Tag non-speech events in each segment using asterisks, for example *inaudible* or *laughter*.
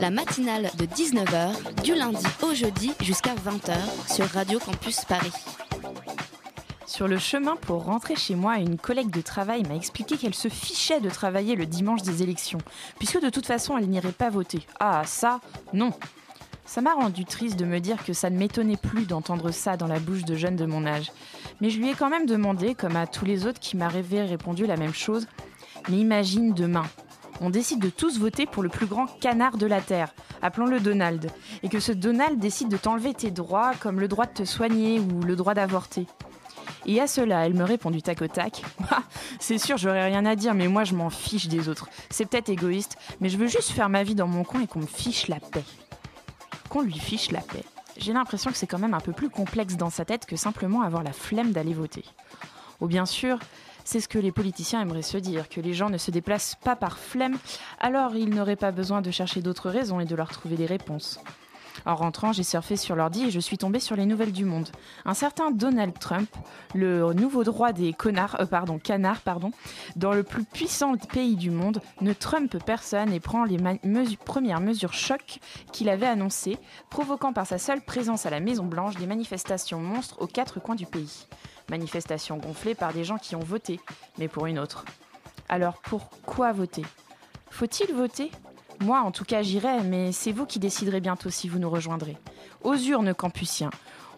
La matinale de 19h, du lundi au jeudi jusqu'à 20h sur Radio Campus Paris. Sur le chemin pour rentrer chez moi, une collègue de travail m'a expliqué qu'elle se fichait de travailler le dimanche des élections, puisque de toute façon elle n'irait pas voter. Ah, ça, non. Ça m'a rendu triste de me dire que ça ne m'étonnait plus d'entendre ça dans la bouche de jeunes de mon âge. Mais je lui ai quand même demandé, comme à tous les autres qui m'avaient répondu la même chose, mais imagine demain, on décide de tous voter pour le plus grand canard de la Terre, appelons-le Donald, et que ce Donald décide de t'enlever tes droits, comme le droit de te soigner ou le droit d'avorter. Et à cela, elle me répond du tac au tac. *laughs* Ah, c'est sûr, j'aurais rien à dire, mais moi je m'en fiche des autres. C'est peut-être égoïste, mais je veux juste faire ma vie dans mon coin et qu'on me fiche la paix. Qu'on lui fiche la paix. J'ai l'impression que c'est quand même un peu plus complexe dans sa tête que simplement avoir la flemme d'aller voter. Ou bien sûr, c'est ce que les politiciens aimeraient se dire, que les gens ne se déplacent pas par flemme, alors ils n'auraient pas besoin de chercher d'autres raisons et de leur trouver des réponses. En rentrant, j'ai surfé sur l'ordi et je suis tombée sur les nouvelles du monde. Un certain Donald Trump, le nouveau droit des connards, euh, canards, dans le plus puissant pays du monde, ne trumpe personne et prend les premières mesures choc qu'il avait annoncées, provoquant par sa seule présence à la Maison Blanche des manifestations monstres aux quatre coins du pays. Manifestations gonflées par des gens qui ont voté, mais pour une autre. Alors pourquoi voter? Faut-il voter? Moi, en tout cas, j'irai, mais c'est vous qui déciderez bientôt si vous nous rejoindrez. Aux urnes, campusiens.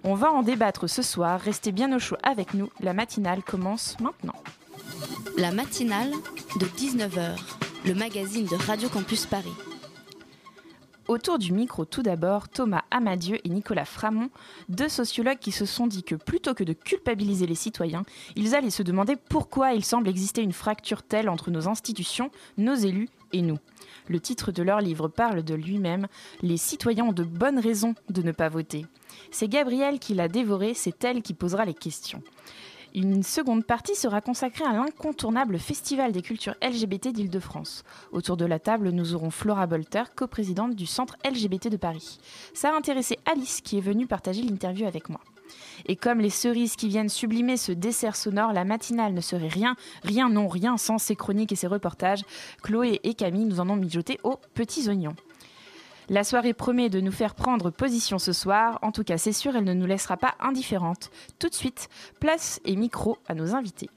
On va en débattre ce soir. Restez bien au chaud avec nous. La matinale commence maintenant. La matinale de 19h, le magazine de Radio Campus Paris. Autour du micro, tout d'abord, Thomas Amadieu et Nicolas Framont, deux sociologues qui se sont dit que plutôt que de culpabiliser les citoyens, ils allaient se demander pourquoi il semble exister une fracture telle entre nos institutions, nos élus et nous. Le titre de leur livre parle de lui-même Les citoyens ont de bonnes raisons de ne pas voter. C'est Gabrielle qui l'a dévoré, c'est elle qui posera les questions. Une seconde partie sera consacrée à l'incontournable Festival des cultures LGBT d'Île-de-France. Autour de la table, nous aurons Flora Bolter, coprésidente du Centre LGBT de Paris. Ça a intéressé Alice qui est venue partager l'interview avec moi. Et comme les cerises qui viennent sublimer ce dessert sonore, la matinale ne serait rien, rien non rien sans ses chroniques et ses reportages. Chloé et Camille nous en ont mijoté aux petits oignons. La soirée promet de nous faire prendre position ce soir. En tout cas, c'est sûr, elle ne nous laissera pas indifférentes. Tout de suite, place et micro à nos invités.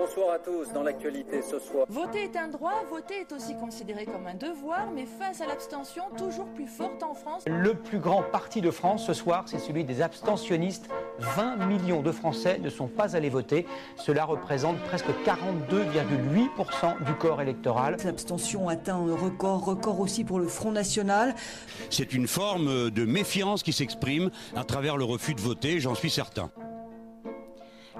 Bonsoir à tous. Dans l'actualité ce soir, Voter est un droit, voter est aussi considéré comme un devoir, mais face à l'abstention toujours plus forte en France, Le plus grand parti de France ce soir, c'est celui des abstentionnistes. 20 millions de Français ne sont pas allés voter. Cela représente presque 42,8% du corps électoral. L'abstention atteint un record, record aussi pour le Front National. C'est une forme de méfiance qui s'exprime à travers le refus de voter, j'en suis certain.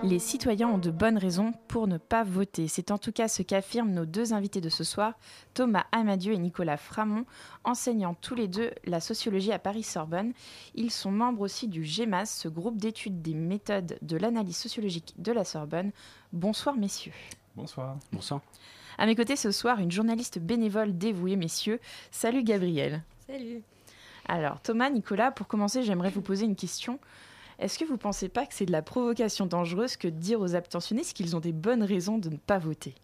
Les citoyens ont de bonnes raisons pour ne pas voter. C'est en tout cas ce qu'affirment nos deux invités de ce soir, Thomas Amadieu et Nicolas Framont, enseignant tous les deux la sociologie à Paris-Sorbonne. Ils sont membres aussi du GEMAS, ce groupe d'études des méthodes de l'analyse sociologique de la Sorbonne. Bonsoir messieurs. bonsoir. Bonsoir. À mes côtés ce soir, une journaliste bénévole dévouée, messieurs. Salut Gabriel. Salut. Alors Thomas, Nicolas, pour commencer, j'aimerais vous poser une question. Est-ce que vous ne pensez pas que c'est de la provocation dangereuse que de dire aux abstentionnistes qu'ils ont des bonnes raisons de ne pas voter?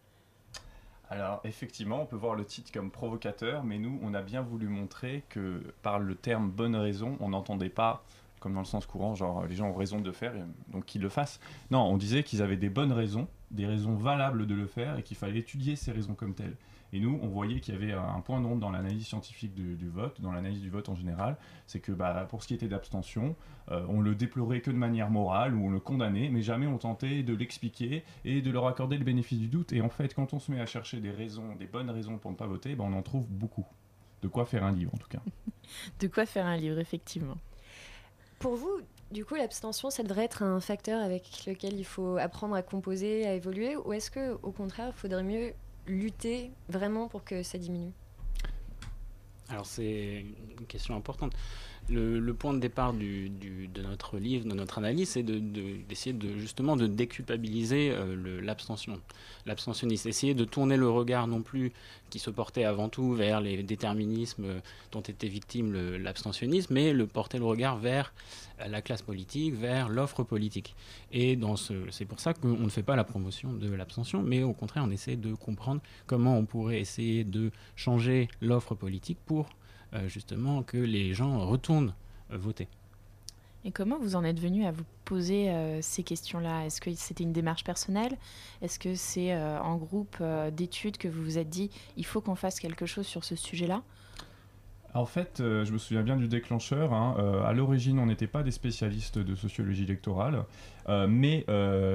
Alors effectivement, on peut voir le titre comme provocateur, mais nous, on a bien voulu montrer que par le terme bonne raison, on n'entendait pas comme dans le sens courant, genre les gens ont raison de le faire, donc qu'ils le fassent. Non, on disait qu'ils avaient des bonnes raisons, des raisons valables de le faire, et qu'il fallait étudier ces raisons comme telles. Et nous, on voyait qu'il y avait un point d'ombre dans l'analyse scientifique du, du vote, dans l'analyse du vote en général, c'est que bah, pour ce qui était d'abstention, euh, on le déplorait que de manière morale, ou on le condamnait, mais jamais on tentait de l'expliquer et de leur accorder le bénéfice du doute. Et en fait, quand on se met à chercher des raisons, des bonnes raisons pour ne pas voter, bah, on en trouve beaucoup. De quoi faire un livre, en tout cas. *laughs* De quoi faire un livre, effectivement. Pour vous, Du coup, l'abstention, ça devrait être un facteur avec lequel il faut apprendre à composer, à évoluer, ou est-ce que, au contraire, il faudrait mieux lutter vraiment pour que ça diminue? Alors c'est une question importante. Le, point de départ de notre livre, de notre analyse, c'est d'essayer de, justement de déculpabiliser euh, l'abstention, l'abstentionniste, essayer de tourner le regard non plus qui se portait avant tout vers les déterminismes dont était victime l'abstentionnisme, mais le porter le regard vers la classe politique, vers l'offre politique. Et c'est pour ça qu'on ne fait pas la promotion de l'abstention, mais au contraire, on essaie de comprendre comment on pourrait essayer de changer l'offre politique pour justement que les gens retournent euh, voter. Et comment vous en êtes venu à vous poser euh, ces questions-là? Est-ce que c'était une démarche personnelle? Est-ce que c'est en groupe d'études que vous vous êtes dit il faut qu'on fasse quelque chose sur ce sujet-là? En fait, je me souviens bien du déclencheur. Hein. à l'origine, on n'était pas des spécialistes de sociologie électorale, mais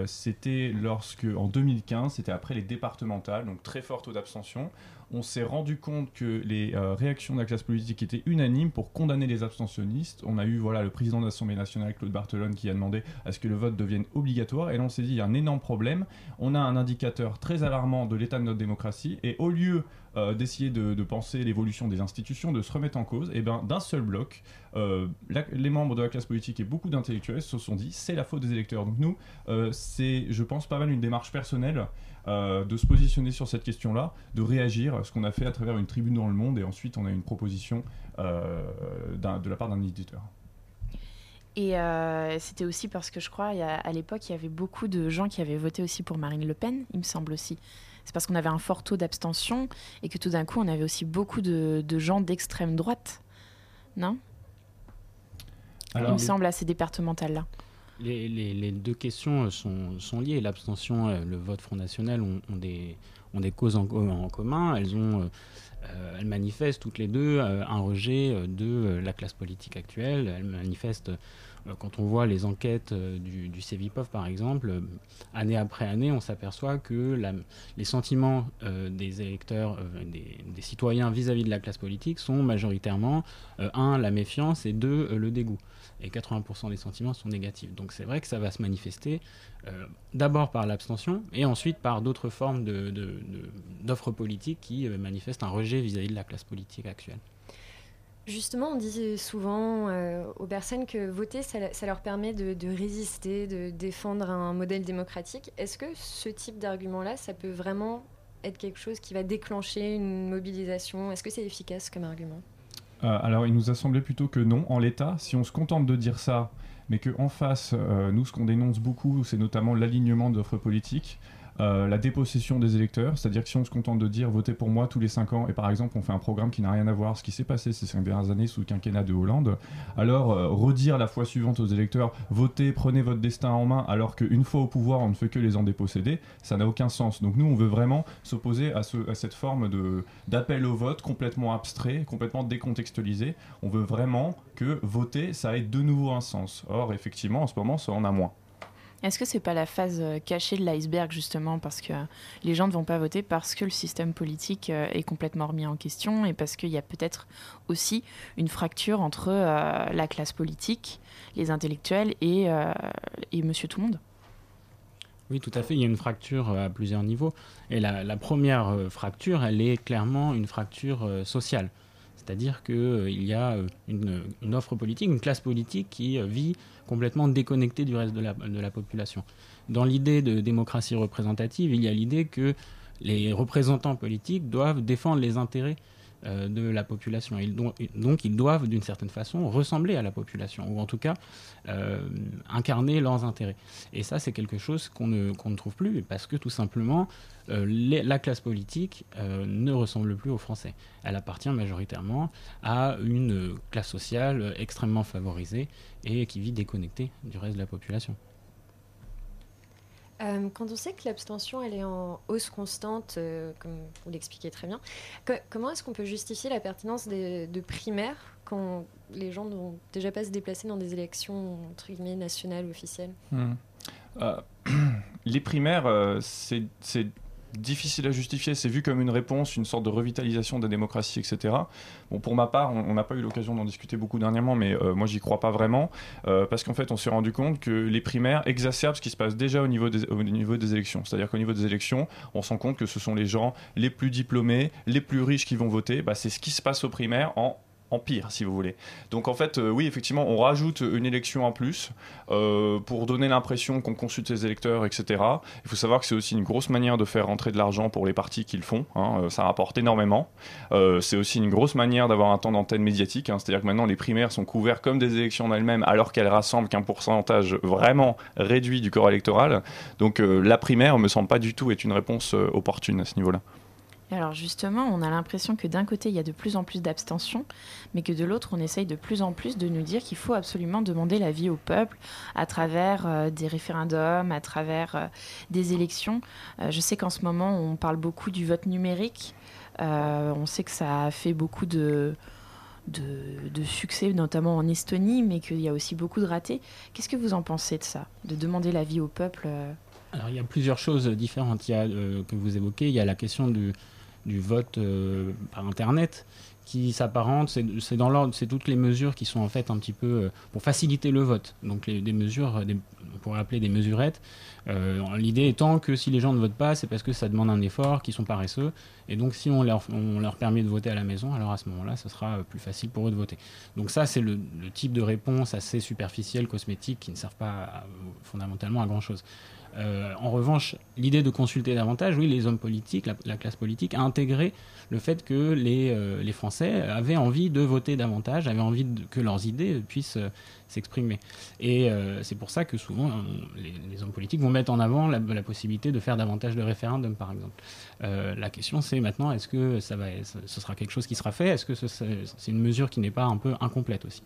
c'était lorsque, en 2015, c'était après les départementales, donc très fort taux d'abstention on s'est rendu compte que les euh, réactions de la classe politique étaient unanimes pour condamner les abstentionnistes. On a eu voilà, le président de l'Assemblée nationale, Claude Barthelone, qui a demandé à ce que le vote devienne obligatoire. Et là, on s'est dit, il y a un énorme problème. On a un indicateur très alarmant de l'état de notre démocratie. Et au lieu euh, d'essayer de, penser l'évolution des institutions, de se remettre en cause, eh ben, d'un seul bloc, euh, les membres de la classe politique et beaucoup d'intellectuels se sont dit, c'est la faute des électeurs. Donc nous, c'est, je pense, pas mal une démarche personnelle. Euh, de se positionner sur cette question-là, de réagir, ce qu'on a fait à travers une tribune dans le monde, et ensuite on a une proposition euh, de la part d'un éditeur. Et euh, c'était aussi parce que je crois, à l'époque, il y avait beaucoup de gens qui avaient voté aussi pour Marine Le Pen, il me semble aussi. C'est parce qu'on avait un fort taux d'abstention et que tout d'un coup, on avait aussi beaucoup de, gens d'extrême droite. Non? Il me semble à ces départementales-là les, deux questions sont, sont liées. L'abstention, et le vote Front National ont, des, causes en, commun. Elles, euh, elles manifestent toutes les deux euh, un rejet de la classe politique actuelle. Elles manifestent, euh, quand on voit les enquêtes du, du CEVIPOF par exemple, année après année, on s'aperçoit que les sentiments des électeurs, des, citoyens vis-à-vis -vis de la classe politique sont majoritairement, un, la méfiance et deux, le dégoût et 80% des sentiments sont négatifs. Donc c'est vrai que ça va se manifester euh, d'abord par l'abstention et ensuite par d'autres formes d'offres politiques qui euh, manifestent un rejet vis-à-vis de la classe politique actuelle. Justement, on dit souvent euh, aux personnes que voter, ça, leur permet de, résister, de défendre un modèle démocratique. Est-ce que ce type d'argument-là, ça peut vraiment être quelque chose qui va déclencher une mobilisation? Est-ce que c'est efficace comme argument? Euh, alors, il nous a semblé plutôt que non. En l'état, si on se contente de dire ça, mais qu'en face, euh, nous, ce qu'on dénonce beaucoup, c'est notamment l'alignement d'offres politiques. Euh, la dépossession des électeurs, c'est-à-dire que si on se contente de dire votez pour moi tous les 5 ans, et par exemple on fait un programme qui n'a rien à voir ce qui s'est passé ces 5 dernières années sous le quinquennat de Hollande, alors euh, redire la fois suivante aux électeurs votez, prenez votre destin en main, alors qu'une fois au pouvoir on ne fait que les en déposséder, ça n'a aucun sens. Donc nous on veut vraiment s'opposer à, à, cette forme d'appel au vote complètement abstrait, complètement décontextualisé. On veut vraiment que voter ça ait de nouveau un sens. Or effectivement en ce moment ça en a moins. Est-ce que c'est pas la phase euh, cachée de l'iceberg justement parce que les gens ne vont pas voter parce que le système politique euh, est complètement remis en question et parce qu'il y a peut-être aussi une fracture entre euh, la classe politique, les intellectuels et, et Monsieur Tout le Monde oui, tout à fait. Il y a une fracture à plusieurs niveaux. Et la, première fracture, elle est clairement une fracture sociale. C'est-à-dire qu'il y a une, une, offre politique, une classe politique qui vit complètement déconnecté du reste de la population. Dans l'idée de démocratie représentative, il y a l'idée que les représentants politiques doivent défendre les intérêts euh, de la population. Donc, ils doivent, d'une certaine façon, ressembler à la population, ou en tout cas euh, incarner leurs intérêts. Et ça, c'est quelque chose qu'on ne, qu'on ne trouve plus, parce que tout simplement, euh, la classe politique ne ressemble plus aux Français. Elle appartient majoritairement à une classe sociale extrêmement favorisée et qui vit déconnectée du reste de la population. Euh, quand on sait que l'abstention elle est en hausse constante, euh, comme vous l'expliquez très bien, comment est-ce qu'on peut justifier la pertinence de primaires quand les gens n'ont déjà pas se déplacer dans des élections entre guillemets nationales officielles? Hmm. euh, *clears throat* Les primaires, c'est difficile à justifier. C'est vu comme une réponse, une sorte de revitalisation de la démocratie, etc. Bon, pour ma part, on n'a pas eu l'occasion d'en discuter beaucoup dernièrement, mais euh, moi, j'y crois pas vraiment, euh, parce qu'en fait, on s'est rendu compte que les primaires exacerbent ce qui se passe déjà au niveau des, au niveau des élections. C'est-à-dire qu'au niveau des élections, on se rend compte que ce sont les gens les plus diplômés, les plus riches qui vont voter. Bah, c'est ce qui se passe aux primaires en empire, si vous voulez. Donc en fait, euh, oui, effectivement, on rajoute une élection en plus euh, pour donner l'impression qu'on consulte ses électeurs, etc. Il faut savoir que c'est aussi une grosse manière de faire rentrer de l'argent pour les partis qu'ils font. Hein, euh, ça rapporte énormément. c'est aussi une grosse manière d'avoir un temps d'antenne médiatique. Hein. C'est-à-dire que maintenant, les primaires sont couverts comme des élections en elles-mêmes, alors qu'elles rassemblent qu'un pourcentage vraiment réduit du corps électoral. Donc la primaire me semble pas du tout être une réponse opportune à ce niveau-là. Alors justement, on a l'impression que d'un côté, il y a de plus en plus d'abstention, mais que de l'autre, on essaye de plus en plus de nous dire qu'il faut absolument demander l'avis au peuple à travers euh, des référendums, à travers euh, des élections. Euh, je sais qu'en ce moment, on parle beaucoup du vote numérique. on sait que ça a fait beaucoup de, de, succès, notamment en Estonie, mais qu'il y a aussi beaucoup de ratés. Qu'est-ce que vous en pensez de ça, de demander l'avis au peuple alors il y a plusieurs choses différentes il y a, que vous évoquez. Il y a la question du, du vote euh, par Internet qui s'apparente, c'est dans l'ordre, c'est toutes les mesures qui sont en fait un petit peu euh, pour faciliter le vote. Donc des mesures, on pourrait appeler des mesurettes. Euh, l'idée étant que si les gens ne votent pas, c'est parce que ça demande un effort, qu'ils sont paresseux. Et donc si on leur, on leur permet de voter à la maison, alors à ce moment-là, ce sera plus facile pour eux de voter. Donc ça, c'est le, type de réponse assez superficielle, cosmétique, qui ne servent pas fondamentalement à grand-chose. Euh, en revanche, l'idée de consulter davantage, oui, les hommes politiques, la, classe politique, a intégré le fait que les, euh, les, Français avaient envie de voter davantage, avaient envie que leurs idées puissent euh, s'exprimer. Et c'est pour ça que souvent, les, hommes politiques vont mettre en avant la, possibilité de faire davantage de référendums, par exemple. la question, c'est maintenant, est-ce que ça va, ce sera quelque chose qui sera fait? Est-ce que c'est une mesure qui n'est pas un peu incomplète aussi?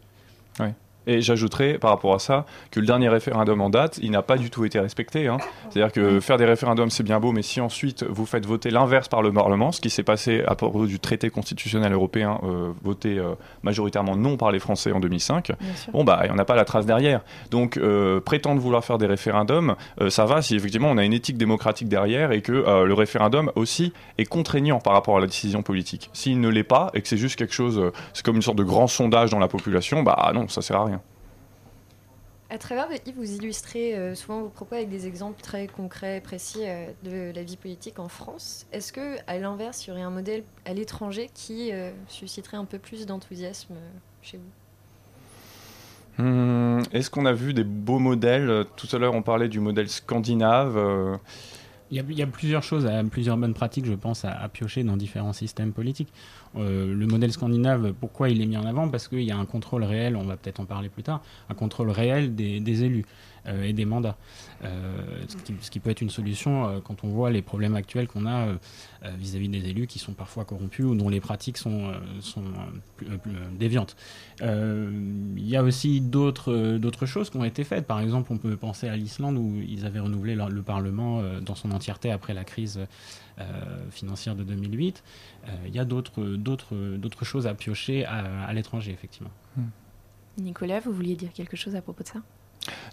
Oui. Et j'ajouterais par rapport à ça que le dernier référendum en date, il n'a pas du tout été respecté. Hein. C'est-à-dire que faire des référendums, c'est bien beau, mais si ensuite vous faites voter l'inverse par le Parlement, ce qui s'est passé à propos du traité constitutionnel européen, euh, voté euh, majoritairement non par les Français en 2005, bon, bah, il n'y en a pas la trace derrière. Donc, euh, prétendre vouloir faire des référendums, ça va si effectivement on a une éthique démocratique derrière et que le référendum aussi est contraignant par rapport à la décision politique. S'il ne l'est pas et que c'est juste quelque chose, c'est comme une sorte de grand sondage dans la population, bah non, ça sert à rien. À travers votre livre, vous illustrez euh, souvent vos propos avec des exemples très concrets, précis euh, de la vie politique en France. Est-ce que, à l'inverse, il y aurait un modèle à l'étranger qui euh, susciterait un peu plus d'enthousiasme chez vous? Hum, Est-ce qu'on a vu des beaux modèles? Tout à l'heure, on parlait du modèle scandinave. Il y, a, plusieurs choses, plusieurs bonnes pratiques, je pense, à, piocher dans différents systèmes politiques. Euh, le modèle scandinave, pourquoi il est mis en avant? Parce qu'il y a un contrôle réel, on va peut-être en parler plus tard, un contrôle réel des élus. Euh, et des mandats. Euh, ce qui, peut être une solution euh, quand on voit les problèmes actuels qu'on a vis-à-vis des élus qui sont parfois corrompus ou dont les pratiques sont, sont déviantes. Il y a aussi d'autres choses qui ont été faites. Par exemple, on peut penser à l'Islande où ils avaient renouvelé le, Parlement dans son entièreté après la crise financière de 2008. Il y a d'autres choses à piocher à, à l'étranger, effectivement. Nicolas, vous vouliez dire quelque chose à propos de ça?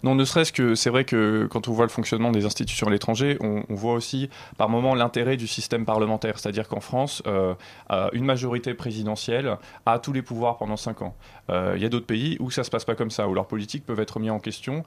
Non, ne serait-ce que c'est vrai que quand on voit le fonctionnement des institutions à l'étranger, on, voit aussi par moment l'intérêt du système parlementaire. C'est-à-dire qu'en France, euh, euh, une majorité présidentielle a tous les pouvoirs pendant 5 ans. Euh, il y a d'autres pays où ça se passe pas comme ça, où leurs politiques peuvent être mis en question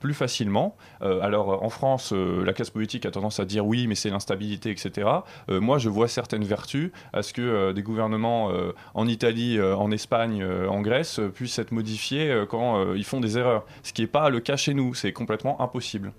plus facilement. alors en France, la classe politique a tendance à dire oui, mais c'est l'instabilité, etc. moi, je vois certaines vertus à ce que des gouvernements en Italie, en Espagne, en Grèce puissent être modifiés quand ils font des erreurs. Ce qui n'est pas le cas chez nous, c'est complètement impossible.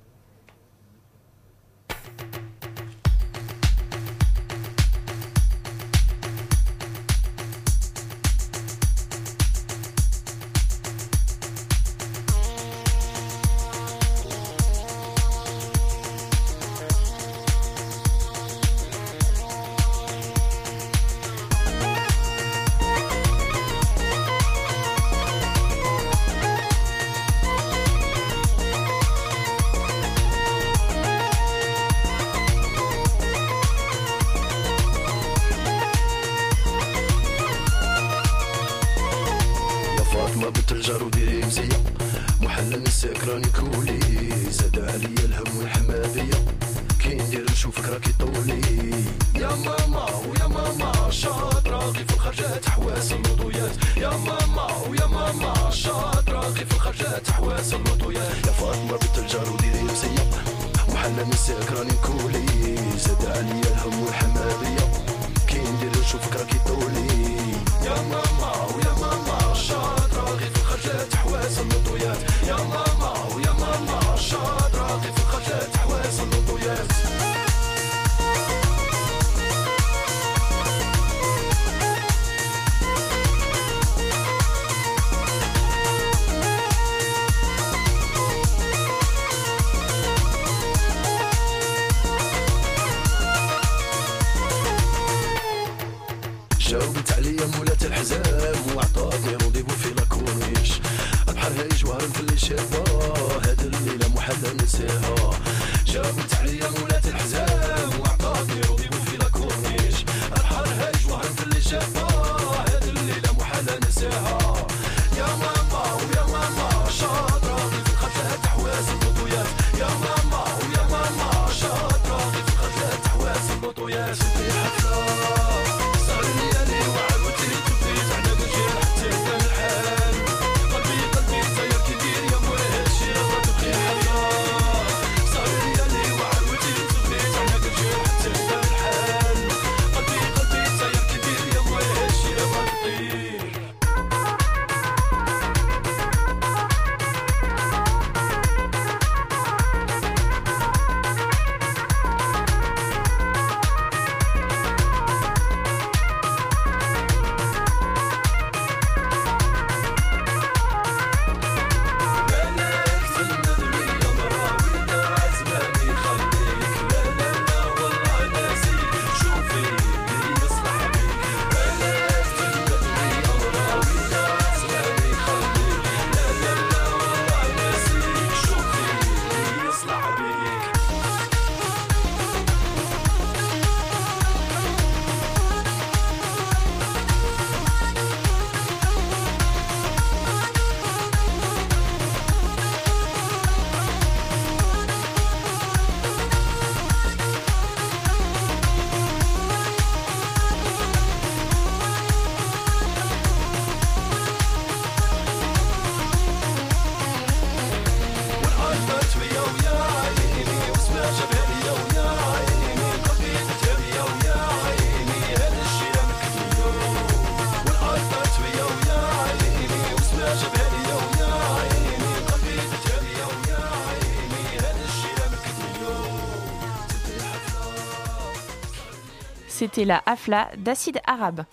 C'était la Afla d'Acide Arabe.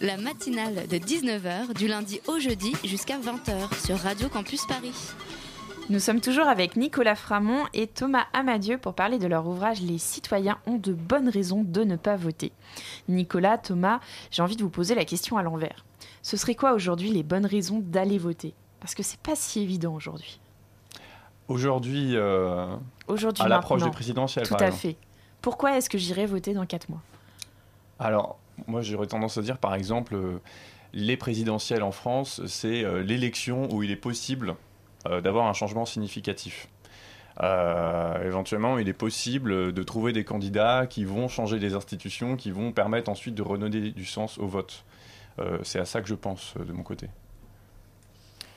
La matinale de 19h du lundi au jeudi jusqu'à 20h sur Radio Campus Paris. Nous sommes toujours avec Nicolas Framont et Thomas Amadieu pour parler de leur ouvrage Les citoyens ont de bonnes raisons de ne pas voter. Nicolas, Thomas, j'ai envie de vous poser la question à l'envers. Ce serait quoi aujourd'hui les bonnes raisons d'aller voter? Parce que c'est pas si évident aujourd'hui. Aujourd'hui, euh, à l'approche du présidentiel, Tout par à exemple. fait. Pourquoi est-ce que j'irai voter dans 4 mois? Alors, moi j'aurais tendance à dire par exemple, euh, les présidentielles en France, c'est euh, l'élection où il est possible euh, d'avoir un changement significatif. Éventuellement, il est possible de trouver des candidats qui vont changer les institutions, qui vont permettre ensuite de redonner du sens au vote. C'est à ça que je pense de mon côté.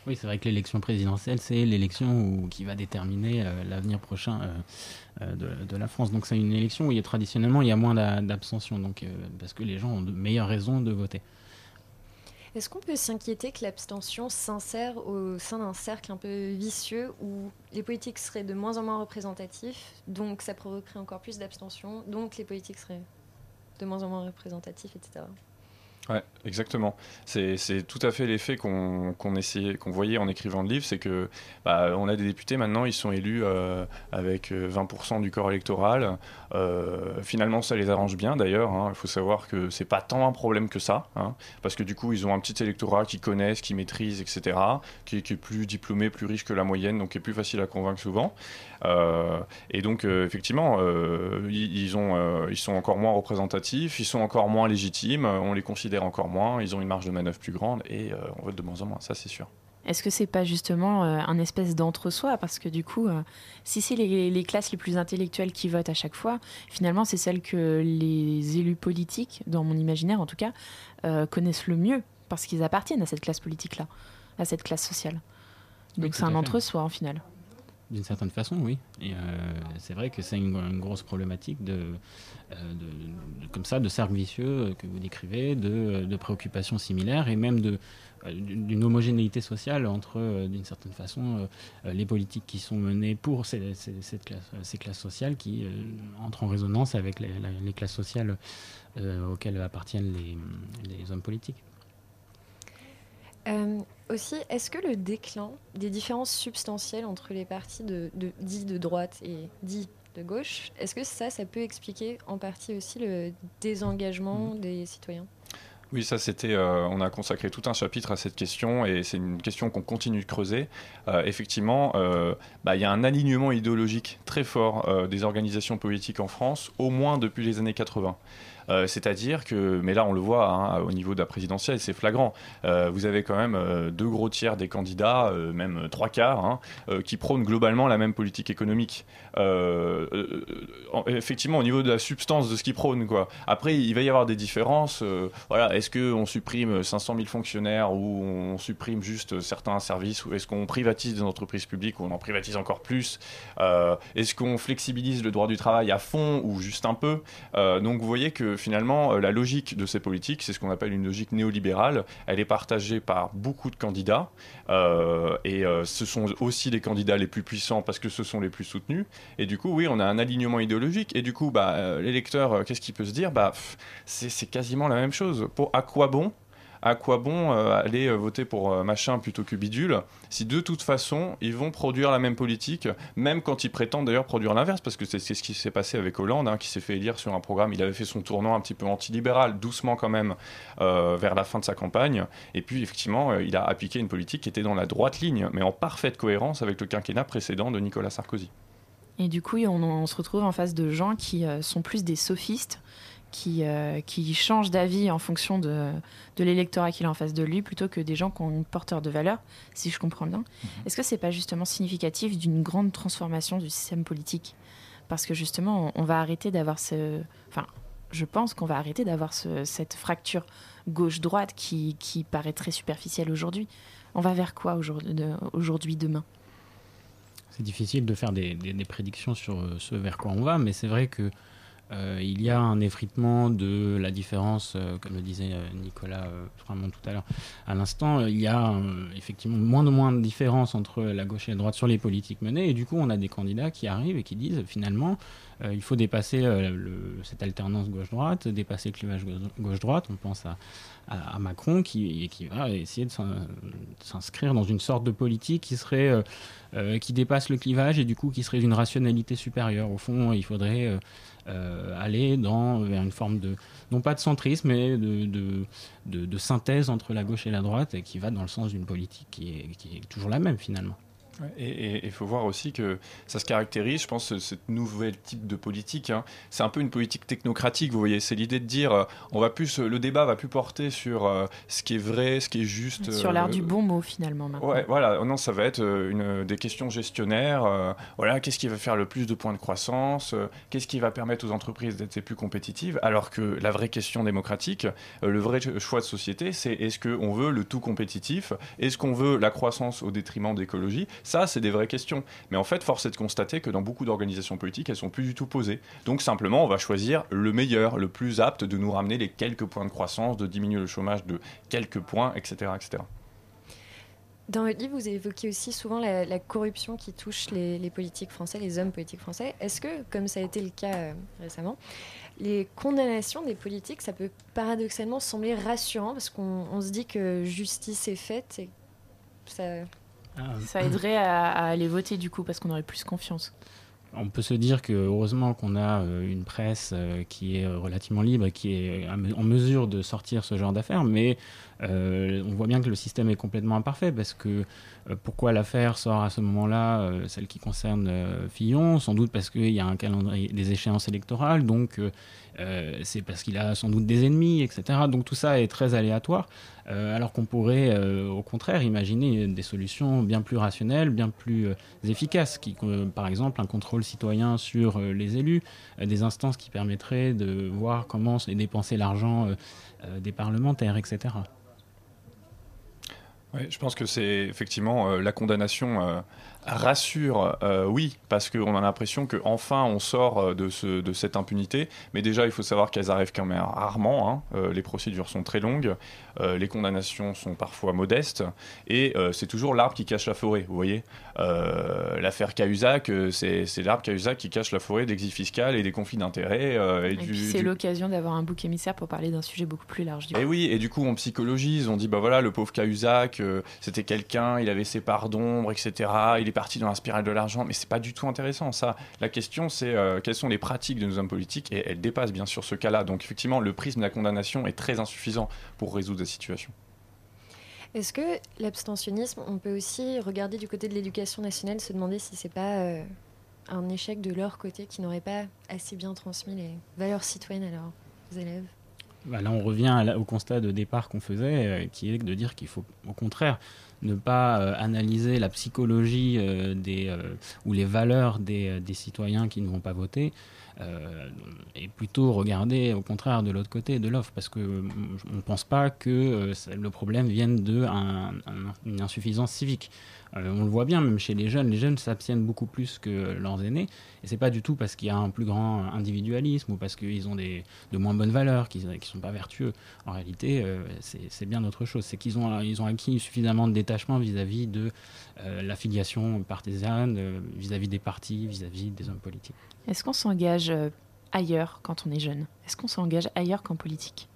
Oui, c'est vrai que l'élection présidentielle, c'est l'élection qui va déterminer euh, l'avenir prochain euh, euh, de, la France. Donc c'est une élection où il y a, traditionnellement il y a moins d'a- d'abstention, parce que les gens ont de meilleures raisons de voter. Est-ce qu'on peut s'inquiéter que l'abstention s'insère au sein d'un cercle un peu vicieux où les politiques seraient de moins en moins représentatifs, donc ça provoquerait encore plus d'abstention, donc les politiques seraient de moins en moins représentatifs, etc. Ouais, exactement. C'est tout à fait l'effet qu'on qu'on essayait, qu'on voyait en écrivant le livre, c'est que bah, on a des députés maintenant, ils sont élus euh, avec euh, 20% du corps électoral. Euh, finalement, ça les arrange bien d'ailleurs. hein. Il faut savoir que c'est pas tant un problème que ça, hein, parce que du coup, ils ont un petit électorat qu'ils connaissent, qu'ils maîtrisent, etc., qui, qui est plus diplômé, plus riche que la moyenne, donc qui est plus facile à convaincre souvent. Euh, et donc, euh, effectivement, euh, ils, ils ont, euh, ils sont encore moins représentatifs, ils sont encore moins légitimes, on les considère encore moins, ils ont une marge de manœuvre plus grande et euh, on vote de moins en moins, ça c'est sûr. Est-ce que c'est pas justement euh, un espèce d'entre-soi? Parce que du coup, euh, si c'est les, les classes les plus intellectuelles qui votent à chaque fois, finalement, c'est celles que les élus politiques, dans mon imaginaire en tout cas, euh, connaissent le mieux, parce qu'ils appartiennent à cette classe politique-là, à cette classe sociale. Donc c'est un entre-soi, en final. D'une certaine façon, oui. Euh, c'est vrai que c'est une, grosse problématique de, euh, de- comme ça, de cercle vicieux que vous décrivez, de, préoccupations similaires et même euh, d'une homogénéité sociale entre, d'une certaine façon, les politiques qui sont menées pour ces, ces- classes sociales qui entrent en résonance avec les, la- les classes sociales auxquelles appartiennent les hommes politiques. Euh, aussi, est-ce que le déclin des différences substantielles entre les partis de, de, dits de droite et dits de gauche, est-ce que ça, ça peut expliquer en partie aussi le désengagement des citoyens? Oui, ça c'était. euh, on a consacré tout un chapitre à cette question et c'est une question qu'on continue de creuser. Euh, effectivement, euh, bah, il y a un alignement idéologique très fort des organisations politiques en France, au moins depuis les années 80. Euh, C'est-à-dire que, mais là on le voit hein, au niveau de la présidentielle, c'est flagrant. Euh, vous avez quand même euh, deux gros tiers des candidats, même trois quarts, hein, qui prônent globalement la même politique économique. En- effectivement, au niveau de la substance de ce qu'ils prônent, quoi. Après, il va y avoir des différences. voilà, est-ce qu'on supprime 500 000 fonctionnaires ou on supprime juste certains services ou est-ce qu'on privatise des entreprises publiques ou on en privatise encore plus? Est-ce qu'on flexibilise le droit du travail à fond ou juste un peu? Donc, vous voyez que finalement, euh, la logique de ces politiques, c'est ce qu'on appelle une logique néolibérale. Elle est partagée par beaucoup de candidats euh, et euh, ce sont aussi les candidats les plus puissants parce que ce sont les plus soutenus. Et du coup, oui, on a un alignement idéologique. Et du coup, bah, l'électeur, qu'est-ce qu'il peut se dire? Bah, c'est quasiment la même chose. Pour, à quoi bon? À quoi bon euh, aller euh, voter pour euh, machin plutôt que bidule si de toute façon ils vont produire la même politique, même quand ils prétendent d'ailleurs produire l'inverse, parce que c'est, ce qui s'est passé avec Hollande, hein, qui s'est fait élire sur un programme, il avait fait son tournant un petit peu antilibéral, doucement quand même, vers la fin de sa campagne, et puis effectivement il a appliqué une politique qui était dans la droite ligne, mais en parfaite cohérence avec le quinquennat précédent de Nicolas Sarkozy. Et du coup, on, se retrouve en face de gens qui sont plus des sophistes, qui, euh, qui changent d'avis en fonction de, de l'électorat qu'il a en face de lui, plutôt que des gens qui ont une porteur de valeur, si je comprends bien. Est-ce que c'est pas justement significatif d'une grande transformation du système politique? Parce que justement, on, on va arrêter d'avoir ce... Enfin, je pense qu'on va arrêter d'avoir ce- cette fracture gauche-droite qui, qui paraît très superficielle aujourd'hui. On va vers quoi aujourd'hui, de- aujourd'hui demain? C'est difficile de faire des, des- des prédictions sur euh, ce vers quoi on va, mais c'est vrai que euh, il y a un effritement de la différence, euh, comme le disait euh, Nicolas Framont tout à l'heure à l'instant. Il y a effectivement moins de moins de différence entre la gauche et la droite sur les politiques menées, et du coup, on a des candidats qui arrivent et qui disent finalement, il faut dépasser cette alternance gauche-droite, dépasser le clivage gauche- gauche-droite. On pense à, Macron qui, qui va essayer de s'in- de s'inscrire dans une sorte de politique qui serait qui dépasse le clivage et du coup qui serait d'une rationalité supérieure. Au fond, il faudrait euh, aller dans vers une forme de non pas de centrisme mais de, de, de- de synthèse entre la gauche et la droite et qui va dans le sens d'une politique qui est, qui est toujours la même finalement. Et il faut voir aussi que ça se caractérise, je pense, ce- nouvelle type de politique. hein. C'est un peu une politique technocratique, vous voyez. C'est l'idée de dire, euh, on va plus, le débat va plus porter sur euh, ce qui est vrai, ce qui est juste. Sur euh, l'art du bon mot, finalement, maintenant. Ouais, voilà. Non, ça va être euh, une, des questions gestionnaires. euh, voilà, qu'est-ce qui va faire le plus de points de croissance euh, Qu'est-ce qui va permettre aux entreprises d'être plus compétitives? Alors que la vraie question démocratique, euh, le vrai choix de société, c'est est-ce qu'on veut le tout compétitif? Est-ce qu'on veut la croissance au détriment de l'écologie? Ça, c'est des vraies questions. Mais en fait, force est de constater que dans beaucoup d'organisations politiques, elles sont plus du tout posées. Donc simplement, on va choisir le meilleur, le plus apte de nous ramener les quelques points de croissance, de diminuer le chômage de quelques points, etc., etc. Dans votre livre, vous évoquez aussi souvent la, corruption qui touche les, politiques français, les hommes politiques français. Est-ce que, comme ça a été le cas euh, récemment, les condamnations des politiques, ça peut paradoxalement sembler rassurant parce qu'on on se dit que justice est faite et ça... Ça aiderait à, aller voter, du coup, parce qu'on aurait plus confiance. On peut se dire que heureusement qu'on a euh, une presse euh, qui est relativement libre et qui est en mesure de sortir ce genre d'affaires, mais on voit bien que le système est complètement imparfait parce que euh, pourquoi l'affaire sort à ce moment-là, euh, celle qui concerne Fillon? Sans doute parce qu'il y a un calendrier des échéances électorales, donc c'est parce qu'il a sans doute des ennemis, etc. Donc tout ça est très aléatoire, alors qu'on pourrait au contraire imaginer des solutions bien plus rationnelles, bien plus efficaces, qui, par exemple un contrôle citoyen sur les élus, des instances qui permettraient de voir comment est dépensé l'argent des parlementaires, etc. Oui, je pense que c'est effectivement euh, la condamnation euh, rassure, euh, oui, parce qu'on a l'impression qu'enfin on sort de, ce, de cette impunité. Mais déjà, il faut savoir qu'elles arrivent quand même rarement. Hein. les procédures sont très longues, les condamnations sont parfois modestes, et c'est toujours l'arbre qui cache la forêt. Vous voyez, l'affaire Cahuzac, c'est l'arbre Cahuzac qui cache la forêt d'exil fiscal et des conflits d'intérêts. et, puis c'est l'occasion d'avoir un bouc émissaire pour parler d'un sujet beaucoup plus large. et oui, et du coup on psychologise, on dit bah voilà, le pauvre Cahuzac c'était quelqu'un, il avait ses parts d'ombre, etc. Il est parti dans la spirale de l'argent, mais c'est pas du tout intéressant ça. La question c'est euh, quelles sont les pratiques de nos hommes politiques et elles dépassent bien sûr ce cas-là. Donc effectivement, le prisme de la condamnation est très insuffisant pour résoudre la situation. Est-ce que l'abstentionnisme, on peut aussi regarder du côté de l'éducation nationale, se demander si c'est pas euh, un échec de leur côté qui n'aurait pas assez bien transmis les valeurs citoyennes à leurs élèves? Bah, là, on revient au constat de départ qu'on faisait, euh, qui est de dire qu'il faut, au contraire, ne pas euh, analyser la psychologie euh, des, ou les valeurs des, des, citoyens qui ne vont pas voter, et plutôt regarder, au contraire, de l'autre côté de l'offre, parce qu'on ne pense pas que le problème vienne d'une insuffisance civique. Euh, on le voit bien, même chez les jeunes, les jeunes s'abstiennent beaucoup plus que leurs aînés. Et c'est pas du tout parce qu'il y a un plus grand individualisme ou parce qu'ils ont des, de moins bonnes valeurs, qu'ils ne sont pas vertueux. En réalité, euh, c'est bien autre chose. C'est qu'ils ont, ils ont acquis suffisamment de détachement vis-à-vis de euh, l'affiliation partisane, vis-à-vis des partis, vis-à-vis des hommes politiques. Est-ce qu'on s'engage ailleurs quand on est jeune? Est-ce qu'on s'engage ailleurs qu'en politique?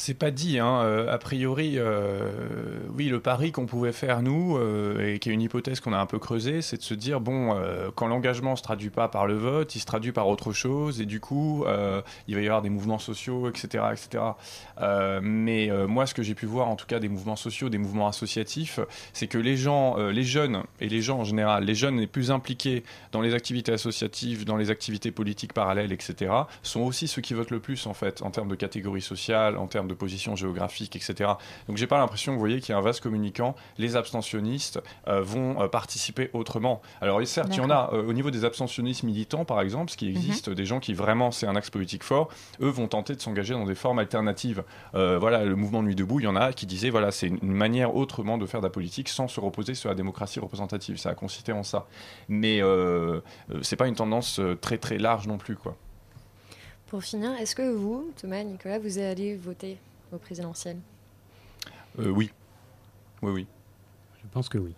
C'est pas dit, hein. Euh, a priori, euh, oui, le pari qu'on pouvait faire nous, euh, et qui est une hypothèse qu'on a un peu creusée, c'est de se dire bon, quand l'engagement se traduit pas par le vote, il se traduit par autre chose, et du coup, il va y avoir des mouvements sociaux, etc., etc. mais moi, ce que j'ai pu voir, en tout cas, des mouvements sociaux, des mouvements associatifs, c'est que les gens, les jeunes et les gens en général, les jeunes les plus impliqués dans les activités associatives, dans les activités politiques parallèles, etc., sont aussi ceux qui votent le plus en fait, en termes de catégorie sociale, en termes de position géographique, etc. Donc j'ai pas l'impression, vous voyez, qu'il y a un vaste communicant. Les abstentionnistes euh, vont euh, participer autrement. Alors certes, il y en a euh, au niveau des abstentionnistes militants, par exemple, ce qui mhm. existe des gens qui vraiment c'est un axe politique fort. Eux vont tenter de s'engager dans des formes alternatives. voilà, le mouvement Nuit debout, il y en a qui disaient voilà, c'est une manière autrement de faire de la politique sans se reposer sur la démocratie représentative. Ça a consisté en ça. Mais c'est pas une tendance très très large non plus, quoi. Pour finir, est-ce que vous, Thomas, Nicolas, vous allez voter au présidentiel? Euh, Oui. Oui, oui. Je pense que oui.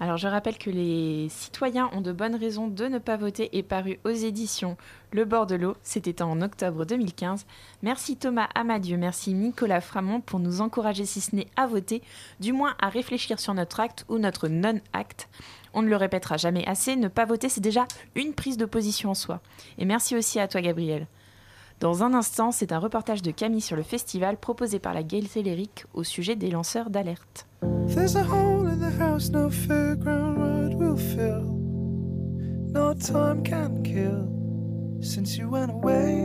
Alors je rappelle que les citoyens ont de bonnes raisons de ne pas voter est paru aux éditions Le bord de l'eau, c'était en octobre 2015. Merci Thomas Amadieu, merci Nicolas Framont pour nous encourager si ce n'est à voter, du moins à réfléchir sur notre acte ou notre non-acte. On ne le répétera jamais assez, ne pas voter c'est déjà une prise de position en soi. Et merci aussi à toi Gabriel. Dans un instant, c'est un reportage de Camille sur le festival proposé par la Gaël Céléric au sujet des lanceurs d'alerte. Since you went away.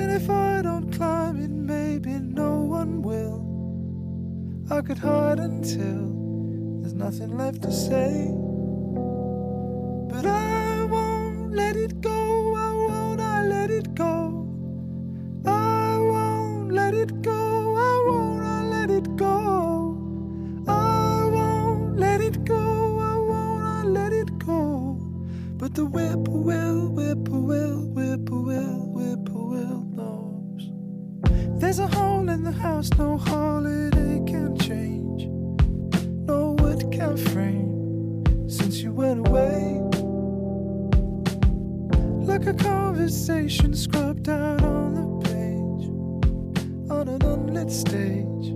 And if I don't climb it, maybe no one will. I could hide until there's nothing left to say. But I won't let it go. I won't I let it go. I won't let it go. But the whippoorwill, whippoorwill, whippoorwill, whippoorwill knows. There's a hole in the house, no holiday can change. No wood can frame since you went away like a conversation scrubbed out on the page on an unlit stage.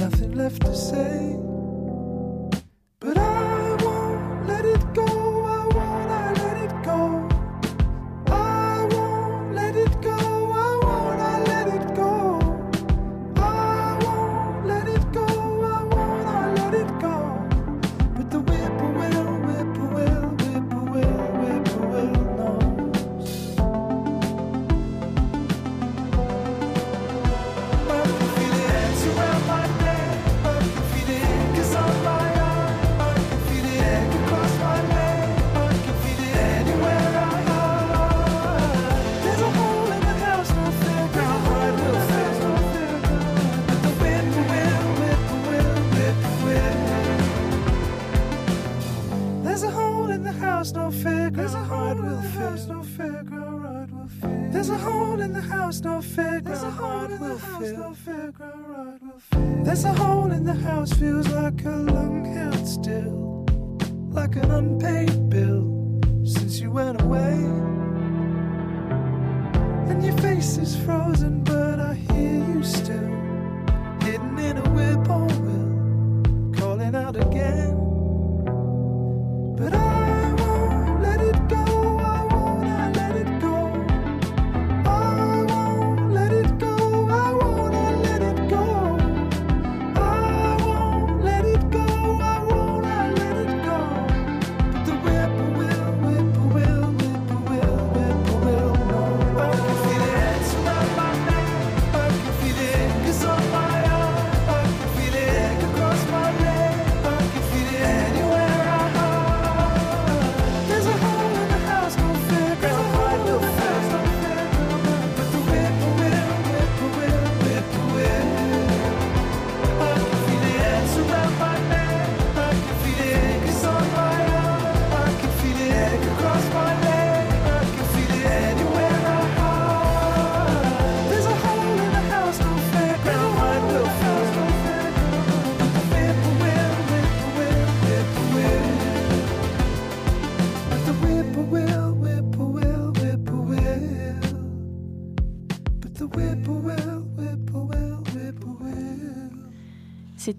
Nothing left to say,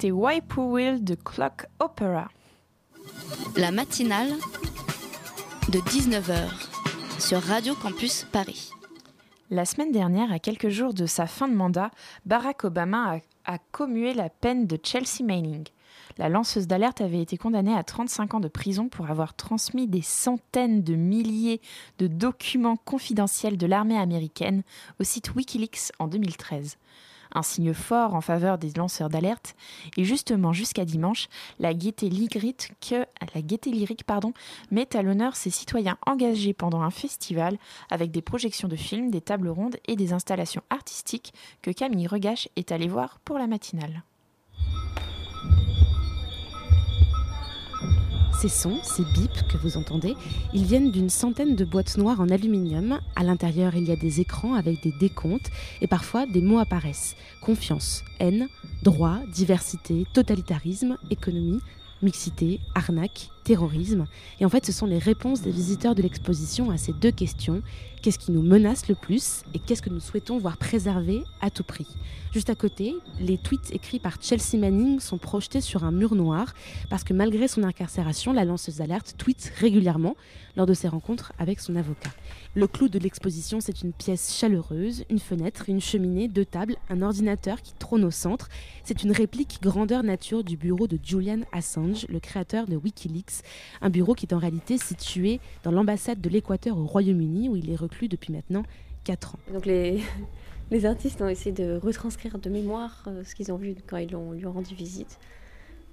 C'était Whippoorwill de Clock Opera. La matinale de 19h sur Radio Campus Paris. La semaine dernière, à quelques jours de sa fin de mandat, Barack Obama a, a commué la peine de Chelsea Manning. La lanceuse d'alerte avait été condamnée à 35 ans de prison pour avoir transmis des centaines de milliers de documents confidentiels de l'armée américaine au site Wikileaks en 2013 un signe fort en faveur des lanceurs d'alerte. Et justement, jusqu'à dimanche, la gaieté lyrique, met à l'honneur ses citoyens engagés pendant un festival avec des projections de films, des tables rondes et des installations artistiques que Camille Regache est allée voir pour la matinale. Ces sons, ces bips que vous entendez, ils viennent d'une centaine de boîtes noires en aluminium. À l'intérieur, il y a des écrans avec des décomptes et parfois des mots apparaissent. Confiance, haine, droit, diversité, totalitarisme, économie, mixité, arnaque, terrorisme. Et en fait, ce sont les réponses des visiteurs de l'exposition à ces deux questions. Qu'est-ce qui nous menace le plus et qu'est-ce que nous souhaitons voir préservé à tout prix? Juste à côté, les tweets écrits par Chelsea Manning sont projetés sur un mur noir parce que malgré son incarcération, la lanceuse d'alerte tweet régulièrement lors de ses rencontres avec son avocat. Le clou de l'exposition, c'est une pièce chaleureuse, une fenêtre, une cheminée, deux tables, un ordinateur qui trône au centre. C'est une réplique grandeur nature du bureau de Julian Assange, le créateur de Wikileaks, un bureau qui est en réalité situé dans l'ambassade de l'Équateur au Royaume-Uni où il est reclus depuis maintenant 4 ans. Donc les, *laughs* les artistes ont essayé de retranscrire de mémoire euh, ce qu'ils ont vu quand ils ont, lui ont rendu visite.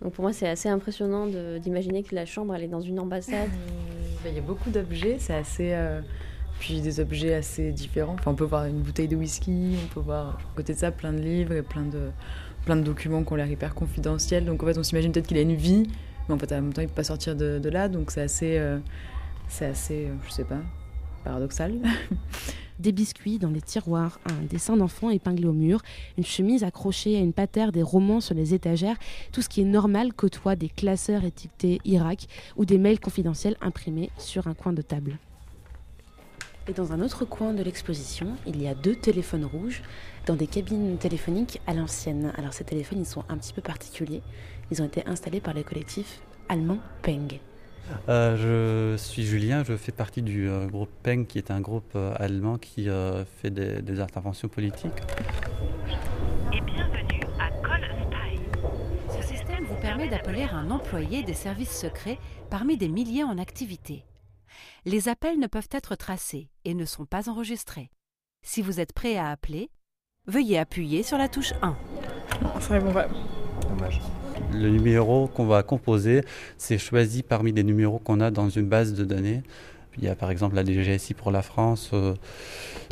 Donc pour moi, c'est assez impressionnant d'imaginer que la chambre, elle est dans une ambassade. Il y a beaucoup d'objets, c'est assez... Euh, puis des objets assez différents. Enfin, on peut voir une bouteille de whisky, on peut voir à côté de ça plein de livres et plein de, plein de documents qui ont l'air hyper confidentiels. Donc en fait, on s'imagine peut-être qu'il a une vie, en fait, en même temps, il peut pas sortir de, là. Donc c'est assez, euh, c'est euh, sais pas, paradoxal. *laughs* des biscuits dans les tiroirs, un dessin d'enfant épinglé au mur, une chemise accrochée à une patère, des romans sur les étagères, tout ce qui est normal côtoie des classeurs étiquetés Irak ou des mails confidentiels imprimés sur un coin de table. Et dans un autre coin de l'exposition, il y a deux téléphones rouges dans des cabines téléphoniques à l'ancienne. Alors ces téléphones, ils sont un petit peu particuliers. Ils ont été installés par le collectif allemand Peng. Euh, je suis Julien, je fais partie du euh, groupe PENG, qui est un groupe euh, allemand qui euh, fait des, des, interventions politiques. Et bienvenue à Call Spy. Ce système vous permet d'appeler un employé des services secrets parmi des milliers en activité. Les appels ne peuvent être tracés et ne sont pas enregistrés. Si vous êtes prêt à appeler, veuillez appuyer sur la touche 1. Ça répond pas. Dommage. Le numéro qu'on va composer, c'est choisi parmi des numéros qu'on a dans une base de données. Il y a par exemple la DGSI pour la France, euh,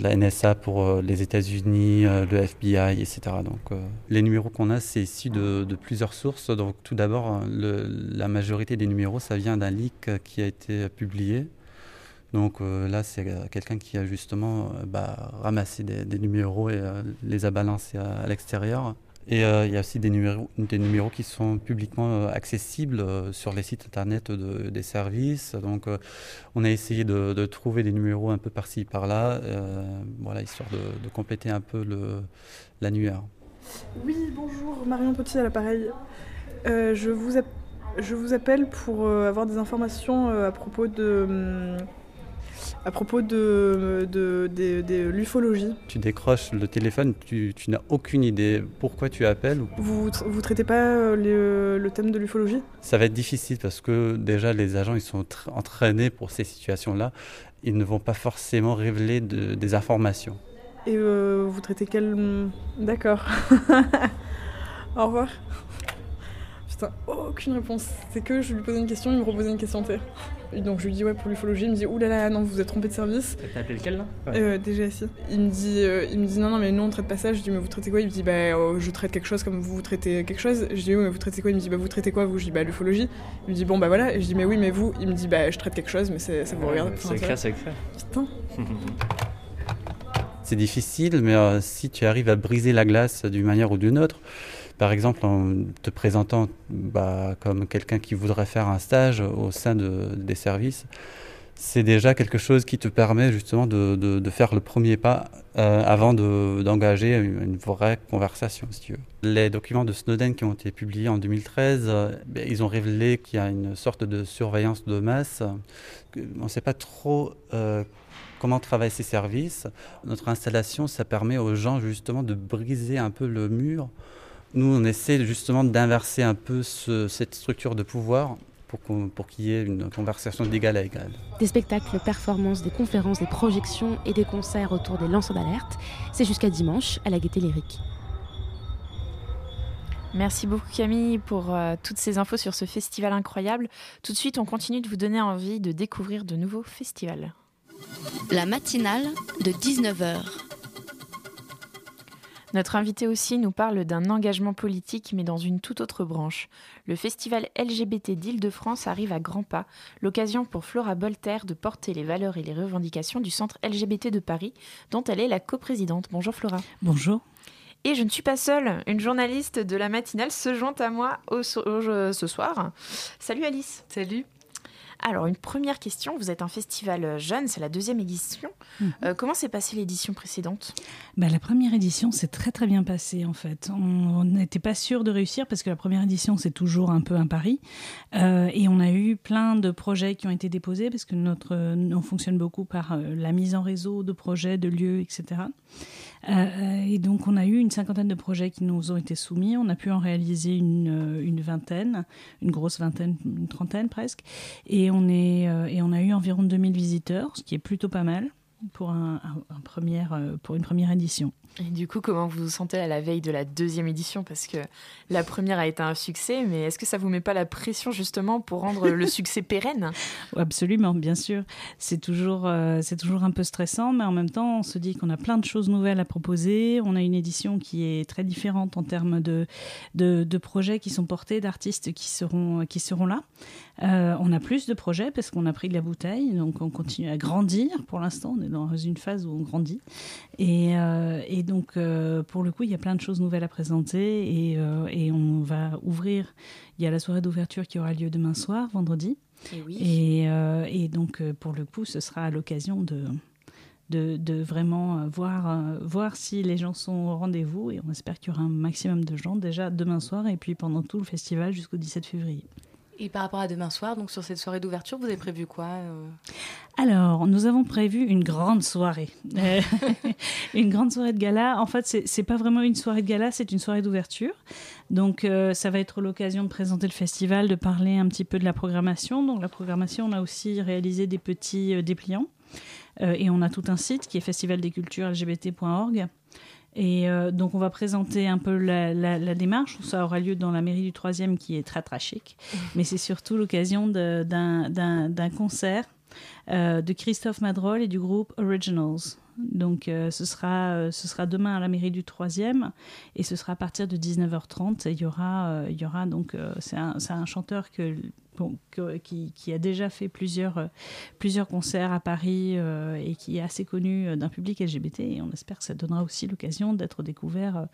la NSA pour euh, les États-Unis, euh, le FBI, etc. Donc les numéros qu'on a, c'est issu de, plusieurs sources. Donc tout d'abord, la majorité des numéros, ça vient d'un leak qui a été publié Donc là, c'est quelqu'un qui a justement bah, ramassé des, numéros et les a balancés à l'extérieur. Et il y a aussi des numéros, qui sont publiquement accessibles sur les sites internet de, des services. Donc on a essayé de, trouver des numéros un peu par-ci, par-là, voilà, histoire de, compléter un peu l'annuaire. Oui, bonjour, Marion Petit à l'appareil. Euh, je, vous appelle pour euh, avoir des informations euh, à propos de... À propos de, de, de, de l'ufologie. Tu décroches le téléphone, tu, tu n'as aucune idée pourquoi tu appelles. Vous ne traitez pas le, le thème de l'ufologie? Ça va être difficile parce que déjà les agents ils sont entraînés pour ces situations-là. Ils ne vont pas forcément révéler de, des informations. Et euh, vous traitez quel... D'accord. *laughs* Au revoir. Putain, aucune réponse. C'est que je lui posais une question, il me reposait une question entière. Et donc je lui dis ouais pour l'ufologie, il me dit oulala non vous vous êtes trompé de service. T'as appelé lequel là? Euh, DGSI. Il me dit euh, il me dit non non mais nous on traite pas ça. Je dis mais vous traitez quoi? Il me dit bah oh, je traite quelque chose comme vous vous traitez quelque chose. Je dis oui mais vous traitez quoi? Il me dit bah vous traitez quoi vous? Je dis bah l'ufologie. Il me dit bon bah voilà. Et je dis mais oui mais vous Il me dit bah je traite quelque chose mais ça vous ouais, regarde. C'est secret c'est secret. Putain. *laughs* c'est difficile mais euh, si tu arrives à briser la glace d'une manière ou d'une autre par exemple en te présentant bah, comme quelqu'un qui voudrait faire un stage au sein de, des services, c'est déjà quelque chose qui te permet justement de, de, de faire le premier pas euh, avant d'engager une, une, vraie conversation, si tu veux. Les documents de Snowden qui ont été publiés en 2013, euh, ben, ils ont révélé qu'il y a une sorte de surveillance de masse. On ne sait pas trop euh, comment travaillent ces services. Notre installation, ça permet aux gens justement de briser un peu le mur nous, on essaie justement d'inverser un peu ce, cette structure de pouvoir pour qu'il pour qu y ait une conversation d'égal à égal. Des spectacles, performances, des conférences, des projections et des concerts autour des lanceurs d'alerte, c'est jusqu'à dimanche à la Gaîté Lyrique. Merci beaucoup Camille pour euh, toutes ces infos sur ce festival incroyable. Tout de suite, on continue de vous donner envie de découvrir de nouveaux festivals. La matinale de 19h. Notre invité aussi nous parle d'un engagement politique, mais dans une toute autre branche. Le festival LGBT d'Île-de-France arrive à grands pas, l'occasion pour Flora Bolter de porter les valeurs et les revendications du centre LGBT de Paris, dont elle est la coprésidente. Bonjour Flora. Bonjour. Et je ne suis pas seule, une journaliste de la matinale se joint à moi au, au, ce soir. Salut Alice. Salut. Alors, une première question. Vous êtes un festival jeune, c'est la deuxième édition. Mmh. Euh, comment s'est passée l'édition précédente? Bah, La première édition s'est très très bien passée en fait. On n'était pas sûr de réussir parce que la première édition c'est toujours un peu un pari. Euh, et on a eu plein de projets qui ont été déposés parce que notre, on fonctionne beaucoup par euh, la mise en réseau de projets, de lieux, etc. Euh, et donc, on a eu une cinquantaine de projets qui nous ont été soumis. On a pu en réaliser une, une vingtaine, une grosse vingtaine, une trentaine presque. Et on, est, euh, on a eu environ 2000 visiteurs, ce qui est plutôt pas mal pour, un, première, euh, pour une première édition. Et du coup, comment vous vous sentez à la veille de la deuxième édition? Parce que la première a été un succès, mais est-ce que ça vous met pas la pression justement pour rendre le *laughs* succès pérenne? Absolument, bien sûr. C'est toujours, euh, c'est toujours un peu stressant, mais en même temps, on se dit qu'on a plein de choses nouvelles à proposer. On a une édition qui est très différente en termes de, de, de projets qui sont portés, d'artistes qui seront, qui seront là. Euh, on a plus de projets parce qu'on a pris de la bouteille, donc on continue à grandir. Pour l'instant, on est dans une phase où on grandit. Et, euh, et donc, euh, pour le coup, il y a plein de choses nouvelles à présenter et, euh, et on va ouvrir. Il y a la soirée d'ouverture qui aura lieu demain soir, vendredi. Et, oui. et, euh, et donc, pour le coup, ce sera l'occasion de, de, de, vraiment voir, voir si les gens sont au rendez-vous. Et on espère qu'il y aura un maximum de gens déjà demain soir et puis pendant tout le festival jusqu'au 17 février. Et par rapport à demain soir, donc sur cette soirée d'ouverture, vous avez prévu quoi euh... Alors, nous avons prévu une grande soirée. *laughs* Euh, *laughs* une grande soirée de gala. En fait, c'est pas vraiment une soirée de gala, c'est une soirée d'ouverture. Donc, euh, ça va être l'occasion de présenter le festival, de parler un petit peu de la programmation. Donc, la programmation, on a aussi réalisé des petits euh, dépliants. et on a tout un site qui est festivaldescultureslgbt.org. Et euh, donc, on va présenter un peu la, la, la, démarche. Ça aura lieu dans la mairie du 3e, qui est très, très chic. *laughs* Mais c'est surtout l'occasion d'un concert euh, de Christophe Madrol et du groupe Originals. Donc, euh, ce, sera, ce sera demain à la mairie du 3e et ce sera à partir de 19h30. Et il y aura, il y aura donc, c'est un, un chanteur que que- qui, qui a déjà fait plusieurs, euh, plusieurs concerts à Paris euh, et qui est assez connu euh, d'un public LGBT. Et on espère que ça donnera aussi l'occasion d'être découvert euh,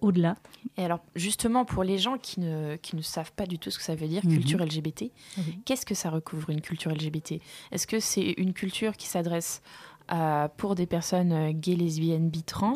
au-delà. Et alors, justement, pour les gens qui ne, qui ne savent pas du tout ce que ça veut dire, Mhm. culture LGBT, Oui. qu'est-ce que ça recouvre une culture LGBT Est-ce que c'est une culture qui s'adresse pour des personnes euh, gays, lesbiennes, bi-trans,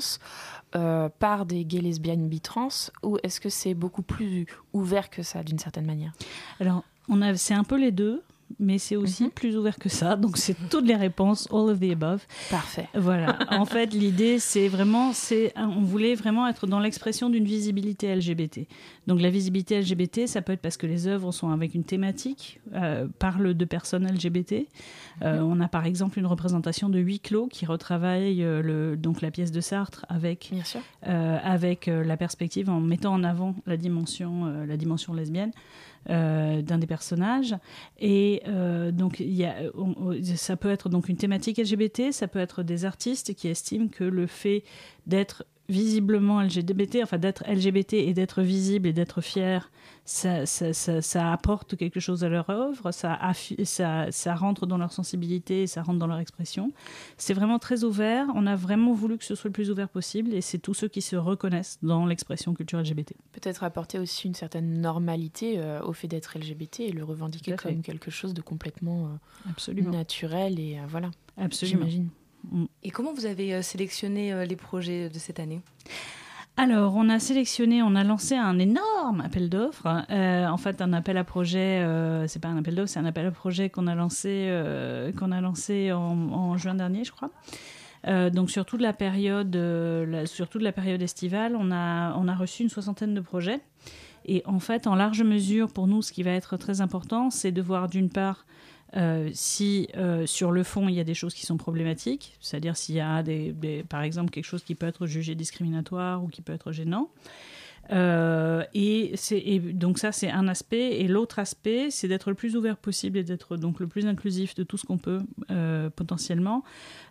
euh, par des gays, lesbiennes, bi-trans, ou est-ce que c'est beaucoup plus ouvert que ça, d'une certaine manière? Alors, on a, c'est un peu les deux, mais c'est aussi plus ouvert que ça. Donc, c'est toutes les réponses, all of the above. Parfait. Voilà. *laughs* En fait, l'idée, c'est vraiment, c'est, on voulait vraiment être dans l'expression d'une visibilité LGBT. Donc, la visibilité LGBT, ça peut être parce que les œuvres sont avec une thématique, euh, parlent de personnes LGBT. Euh, on a par exemple une représentation de huis clos qui retravaille euh, le, donc la pièce de Sartre avec, Bien sûr. avec la perspective en mettant en avant la dimension, la dimension lesbienne euh, d'un des personnages. Et euh, donc, y a, ça peut être donc une thématique LGBT, ça peut être des artistes qui estiment que le fait d'être visiblement LGBT, enfin d'être LGBT et d'être visible et d'être fier, ça, ça, ça- ça apporte quelque chose à leur œuvre, ça, ça, ça rentre dans leur sensibilité, ça rentre dans leur expression. C'est vraiment très ouvert, on a vraiment voulu que ce soit le plus ouvert possible et c'est tous ceux qui se reconnaissent dans l'expression culture LGBT. Peut-être apporter aussi une certaine normalité euh, au fait d'être LGBT et le revendiquer comme quelque chose de complètement euh, Absolument. naturel et euh, voilà. Absolument. J'imagine. Et comment vous avez euh, sélectionné euh, les projets de cette année? Alors, on a sélectionné, on a lancé un énorme appel d'offres. Euh, en fait, un appel à projet, euh, c'est pas un appel d'offres, c'est un appel à projet qu'on a lancé, euh, qu'on a lancé en, en juin dernier, je crois. Donc sur toute la période, la- sur toute la période estivale, on a, on a reçu une soixantaine de projets. Et en fait, en large mesure, pour nous, ce qui va être très important, c'est de voir d'une part euh, si euh, sur le fond il y a des choses qui sont problématiques, c'est-à-dire s'il y a par exemple quelque chose qui peut être jugé discriminatoire ou qui peut être gênant. Euh, et, et donc ça c'est un aspect et l'autre aspect c'est d'être le plus ouvert possible et d'être donc le plus inclusif de tout ce qu'on peut potentiellement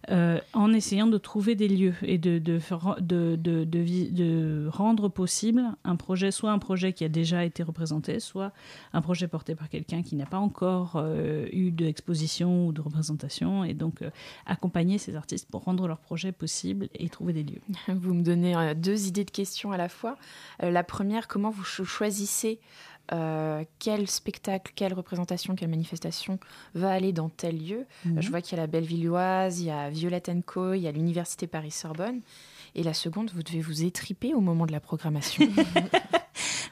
euh, en essayant de trouver des lieux et de, de, de, de, rendre possible un projet soit un projet qui a déjà été représenté soit un projet porté par quelqu'un qui n'a pas encore euh, eu d'exposition ou de représentation et donc euh, accompagner ces artistes pour rendre leur projet possible et trouver des lieux. Vous me donnez deux idées de questions à la fois. La première, comment vous cho- choisissez euh, quel spectacle, quelle représentation, quelle manifestation va aller dans tel lieu Mhm. Je vois qu'il y a la Bellevilloise, il y a Violette Co, il y a l'Université Paris-Sorbonne. Et la seconde, vous devez vous étriper au moment de la programmation. *laughs*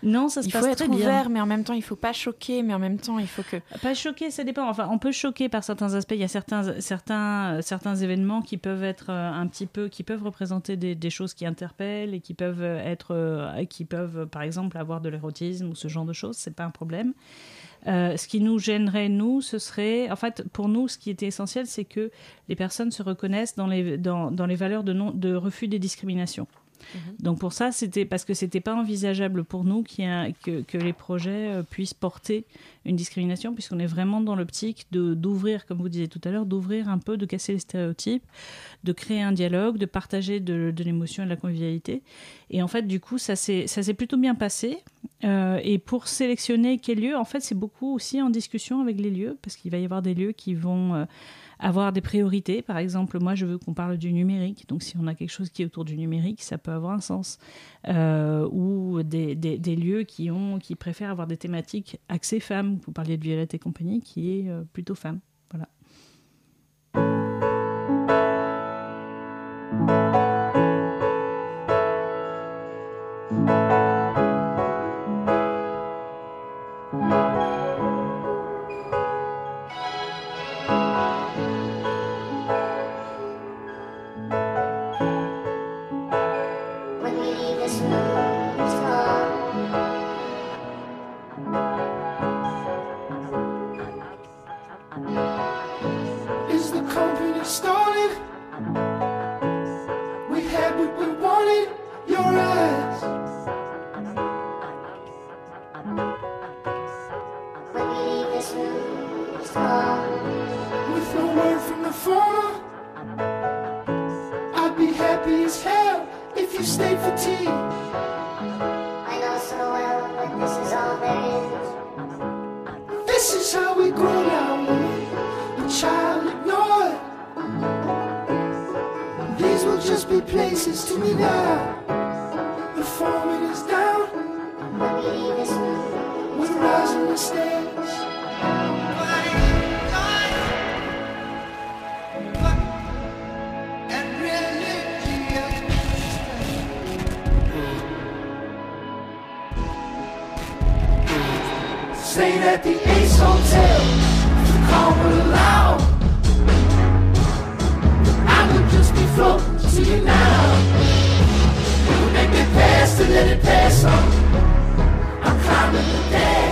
Non, ça se il passe faut être très bien. ouvert, mais en même temps, il faut pas choquer, mais en même temps, il faut que. Pas choquer, ça dépend. Enfin, on peut choquer par certains aspects. Il y a certains, certains, certains événements qui peuvent être euh, un petit peu, qui peuvent représenter des, des choses qui interpellent et qui peuvent être, euh, qui peuvent, par exemple, avoir de l'érotisme ou ce genre de choses. C'est pas un problème. Euh, ce qui nous gênerait, nous, ce serait, en fait, pour nous, ce qui était essentiel, c'est que les personnes se reconnaissent dans les, valeurs de, non, de refus des discriminations. Donc pour ça, c'était parce que c'était pas envisageable pour nous que, les projets euh, puissent porter une discrimination, puisqu'on est vraiment dans l'optique d'ouvrir, comme vous disiez tout à l'heure, d'ouvrir un peu, de casser les stéréotypes, de créer un dialogue, de partager de, l'émotion et de la convivialité. Et en fait, du coup, ça s'est plutôt bien passé. Euh, et pour sélectionner quel lieu, en fait, c'est beaucoup aussi en discussion avec les lieux, parce qu'il va y avoir des lieux qui vont euh, avoir des priorités. Par exemple, moi, je veux qu'on parle du numérique. Donc, si on a quelque chose qui est autour du numérique, ça peut avoir un sens. Euh, ou des, des- lieux qui, ont, qui préfèrent avoir des thématiques axées femmes. Vous parliez de Violette et compagnie, qui est euh, plutôt femme. If you stayed for tea. I know so well what this is all there is. This is how we grow now. A child ignored. These will just be places to me now. The forming is down. We're rising the stage. Stayed at the Ace Hotel calm her loud. I would just be floating to you now. It would make me pass to let it pass on. I'm climbing the dash.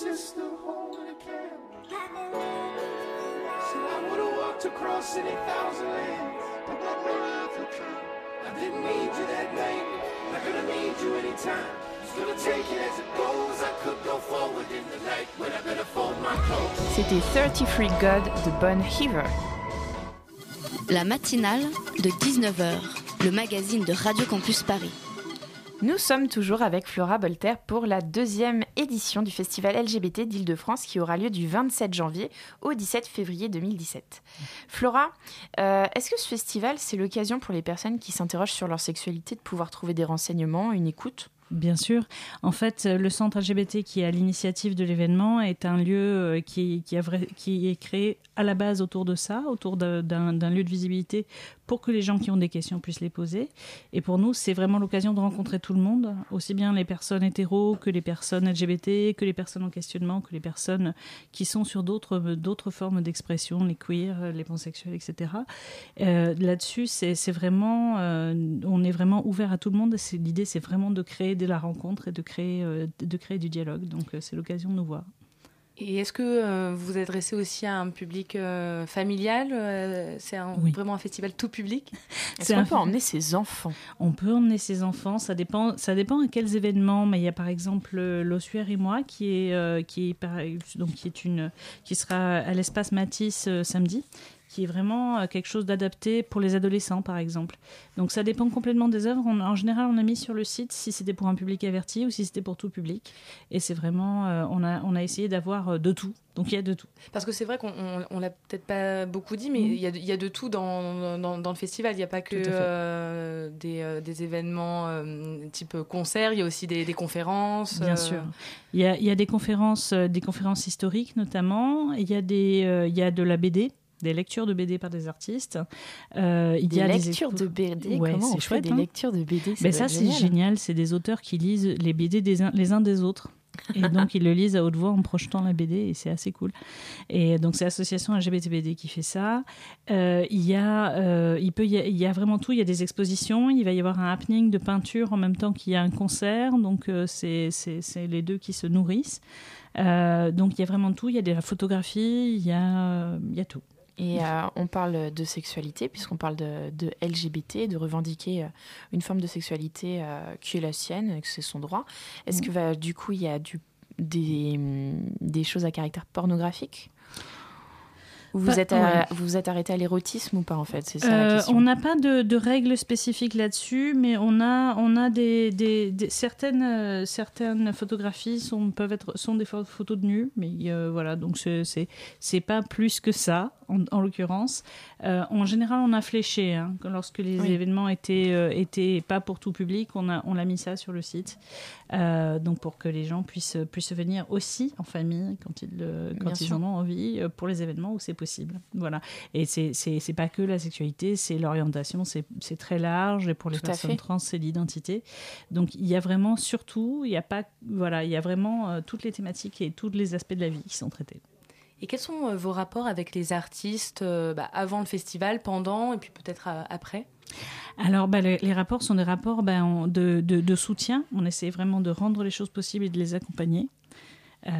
Sister home in a cab. Said I would have walked across any thousand lands. I didn't need you that night. Not gonna need you anytime. Just gonna take it as it goes. I could go forward in the night when I better fold my clothes. C'était 33 God de Bon Heaver. La matinale de 19h, le magazine de Radio Campus Paris. Nous sommes toujours avec Flora Bolter pour la deuxième édition du festival LGBT d'Île-de-France qui aura lieu du 27 janvier au 17 février 2017. Flora, euh, est-ce que ce festival, c'est l'occasion pour les personnes qui s'interrogent sur leur sexualité de pouvoir trouver des renseignements, une écoute? Bien sûr. En fait, le centre LGBT qui est à l'initiative de l'événement est un lieu euh, qui, est créé à la base autour de ça, autour d'un lieu de visibilité pour que les gens qui ont des questions puissent les poser. Et pour nous, c'est vraiment l'occasion de rencontrer tout le monde, aussi bien les personnes hétéros que les personnes LGBT, que les personnes en questionnement, que les personnes qui sont sur d'autres formes d'expression, les queers, les pansexuels, etc. Euh, Là-dessus, c'est vraiment, euh, on est vraiment ouvert à tout le monde. L'idée, c'est vraiment de créer de la rencontre et de créer, euh, du dialogue. Donc, c'est l'occasion de nous voir. Et est-ce que euh, vous vous adressez aussi à un public euh, familial euh, C'est Oui. vraiment un festival tout public? Est-ce qu'on peut emmener ses enfants? On peut emmener ses enfants, ça dépend, ça dépend à quels événements. Mais il y a par exemple l'Ossuaire et moi qui est, euh, qui est, par- donc qui est une, qui sera à l'espace Matisse euh, samedi qui est vraiment euh, quelque chose d'adapté pour les adolescents, par exemple. Donc ça dépend complètement des œuvres. On- en général, on a mis sur le site si c'était pour un public averti ou si c'était pour tout public. Et c'est vraiment, euh, on, a, on a essayé d'avoir euh, de tout. Donc il y a de tout. Parce que c'est vrai qu'on on, on l'a peut-être pas beaucoup dit, mais Mhm. il y, a, de- il y a de tout dans, dans, dans le festival. Il n'y a pas que euh, des, euh, des événements type concert, il y a aussi des, des conférences. Bien sûr. Il y a, y a des conférences, des conférences historiques notamment. Il y a des, il y a de la BD. Des lectures de BD par des artistes. Euh, il Des y a lectures expos- de BD Ouais, Comment on c'est fait chouette, des hein. lectures de BD Ça Mais doit ça, être c'est génial. C'est des auteurs qui lisent les BD des les uns des autres. Et *laughs* donc, ils le lisent à haute voix en projetant la BD et c'est assez cool. Et donc, c'est l'association LGBTBD qui fait ça. Euh, il, y a, euh, il, peut, y a- il y a vraiment tout. Il y a des expositions. Il va y avoir un happening de peinture en même temps qu'il y a un concert. Donc, euh, c'est les deux qui se nourrissent. Donc, il y a vraiment tout. Il y a de la photographie. Il y a, il y a tout. Et euh, on parle de sexualité, puisqu'on parle de, de LGBT, de revendiquer euh, une forme de sexualité euh, qui est la sienne, que c'est son droit. Est-ce Mm. que bah, du coup, il y a du, des, des choses à caractère pornographique? Vous, Pas- êtes à- ouais. vous êtes arrêté à l'érotisme ou pas, en fait C'est ça la Euh, question. on n'a pas de, de règles spécifiques là-dessus, mais on a, on a des, des- des- certaines, euh, certaines photographies sont, peuvent être, sont des pho- photos de nus, mais euh, voilà, donc c'est, c'est, pas plus que ça, en, en l'occurrence. Euh, en général, on a fléché, hein, que lorsque les Oui. événements étaient, euh, étaient pas pour tout public, on a, on a mis ça sur le site, Euh, donc pour que les gens puissent, puissent venir aussi en famille quand ils, le- Bien quand ils sûr. en ont envie, euh, pour les événements où c'est possible. Voilà. Et c'est pas que la sexualité, c'est l'orientation, c'est très large. Et pour les Tout personnes trans, c'est l'identité. Donc il y a vraiment, surtout, il y a pas, voilà, il y a vraiment euh, toutes les thématiques et tous les aspects de la vie qui sont traités. Et quels sont vos rapports avec les artistes euh, bah, avant le festival, pendant et puis peut-être après? Alors, bah, les, les rapports sont des rapports bah, de, de- de soutien. On essaie vraiment de rendre les choses possibles et de les accompagner. Euh,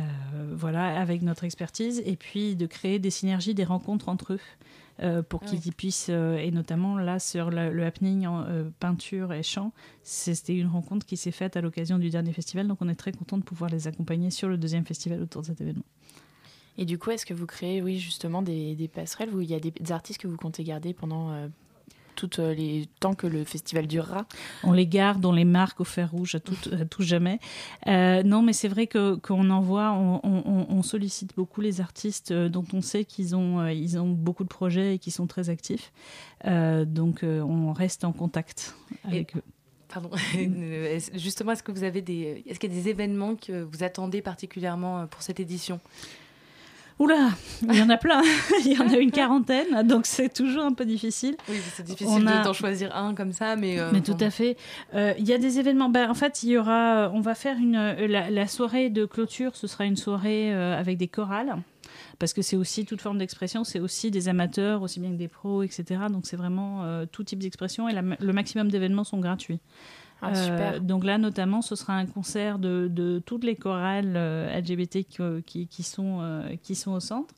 voilà, avec notre expertise, et puis de créer des synergies, des rencontres entre eux, euh, pour qu'ils y puissent, euh, et notamment là sur le, le happening en peinture et chant, c'était une rencontre qui s'est faite à l'occasion du dernier festival, donc on est très content de pouvoir les accompagner sur le deuxième festival autour de cet événement. Et du coup, est-ce que vous créez, oui, justement, des, des passerelles où il y a des, des artistes que vous comptez garder pendant euh, tout euh, les temps que le festival durera On les garde, on les marque au fer rouge à tout, à tout jamais. Euh, non, mais c'est vrai que qu'on envoie, on, on- on sollicite beaucoup les artistes euh, dont on sait qu'ils ont, ils ont beaucoup de projets et qui sont très actifs. Euh, donc on reste en contact avec eux. Pardon. *laughs* Justement, est-ce que vous avez des, est-ce qu'il y a des événements que vous attendez particulièrement pour cette édition? Oula, il y en a plein, *laughs* il y en a une *laughs* quarantaine, donc c'est toujours un peu difficile. Oui, c'est difficile a- d'en choisir un comme ça, mais. euh, Mais bon. tout à fait. Euh, Il y a des événements. Ben, en fait, il y aura. On va faire une euh, la, la soirée de clôture. Ce sera une soirée euh, avec des chorales. Parce que c'est aussi toute forme d'expression, c'est aussi des amateurs, aussi bien que des pros, etc. Donc c'est vraiment euh, tout type d'expression et la- le maximum d'événements sont gratuits. Ah, super. donc là, notamment, ce sera un concert de, de toutes les chorales euh, LGBT qui, qui, qui sont, euh, qui sont au centre.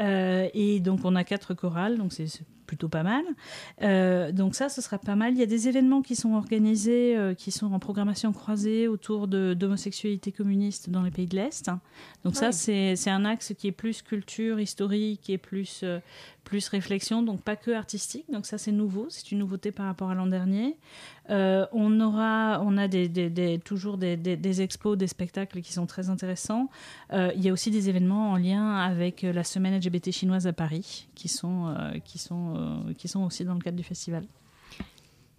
Euh, et donc, on a quatre chorales, donc c'est plutôt pas mal. Euh, donc ça, ce sera pas mal. Il y a des événements qui sont organisés, euh, qui sont en programmation croisée autour de- d'homosexualité communiste dans les pays de l'Est. Donc ça, Oui. c'est c'est un axe qui est plus culture, historique et plus, euh, plus réflexion, donc pas que artistique. Donc ça, c'est nouveau, c'est une nouveauté par rapport à l'an dernier. Euh, on aura, on a des, des- des- toujours des, expos, des spectacles qui sont très intéressants. Euh, il y a aussi des événements en lien avec la semaine LGBT chinoise à Paris, qui sont, euh, qui sont, qui sont aussi dans le cadre du festival.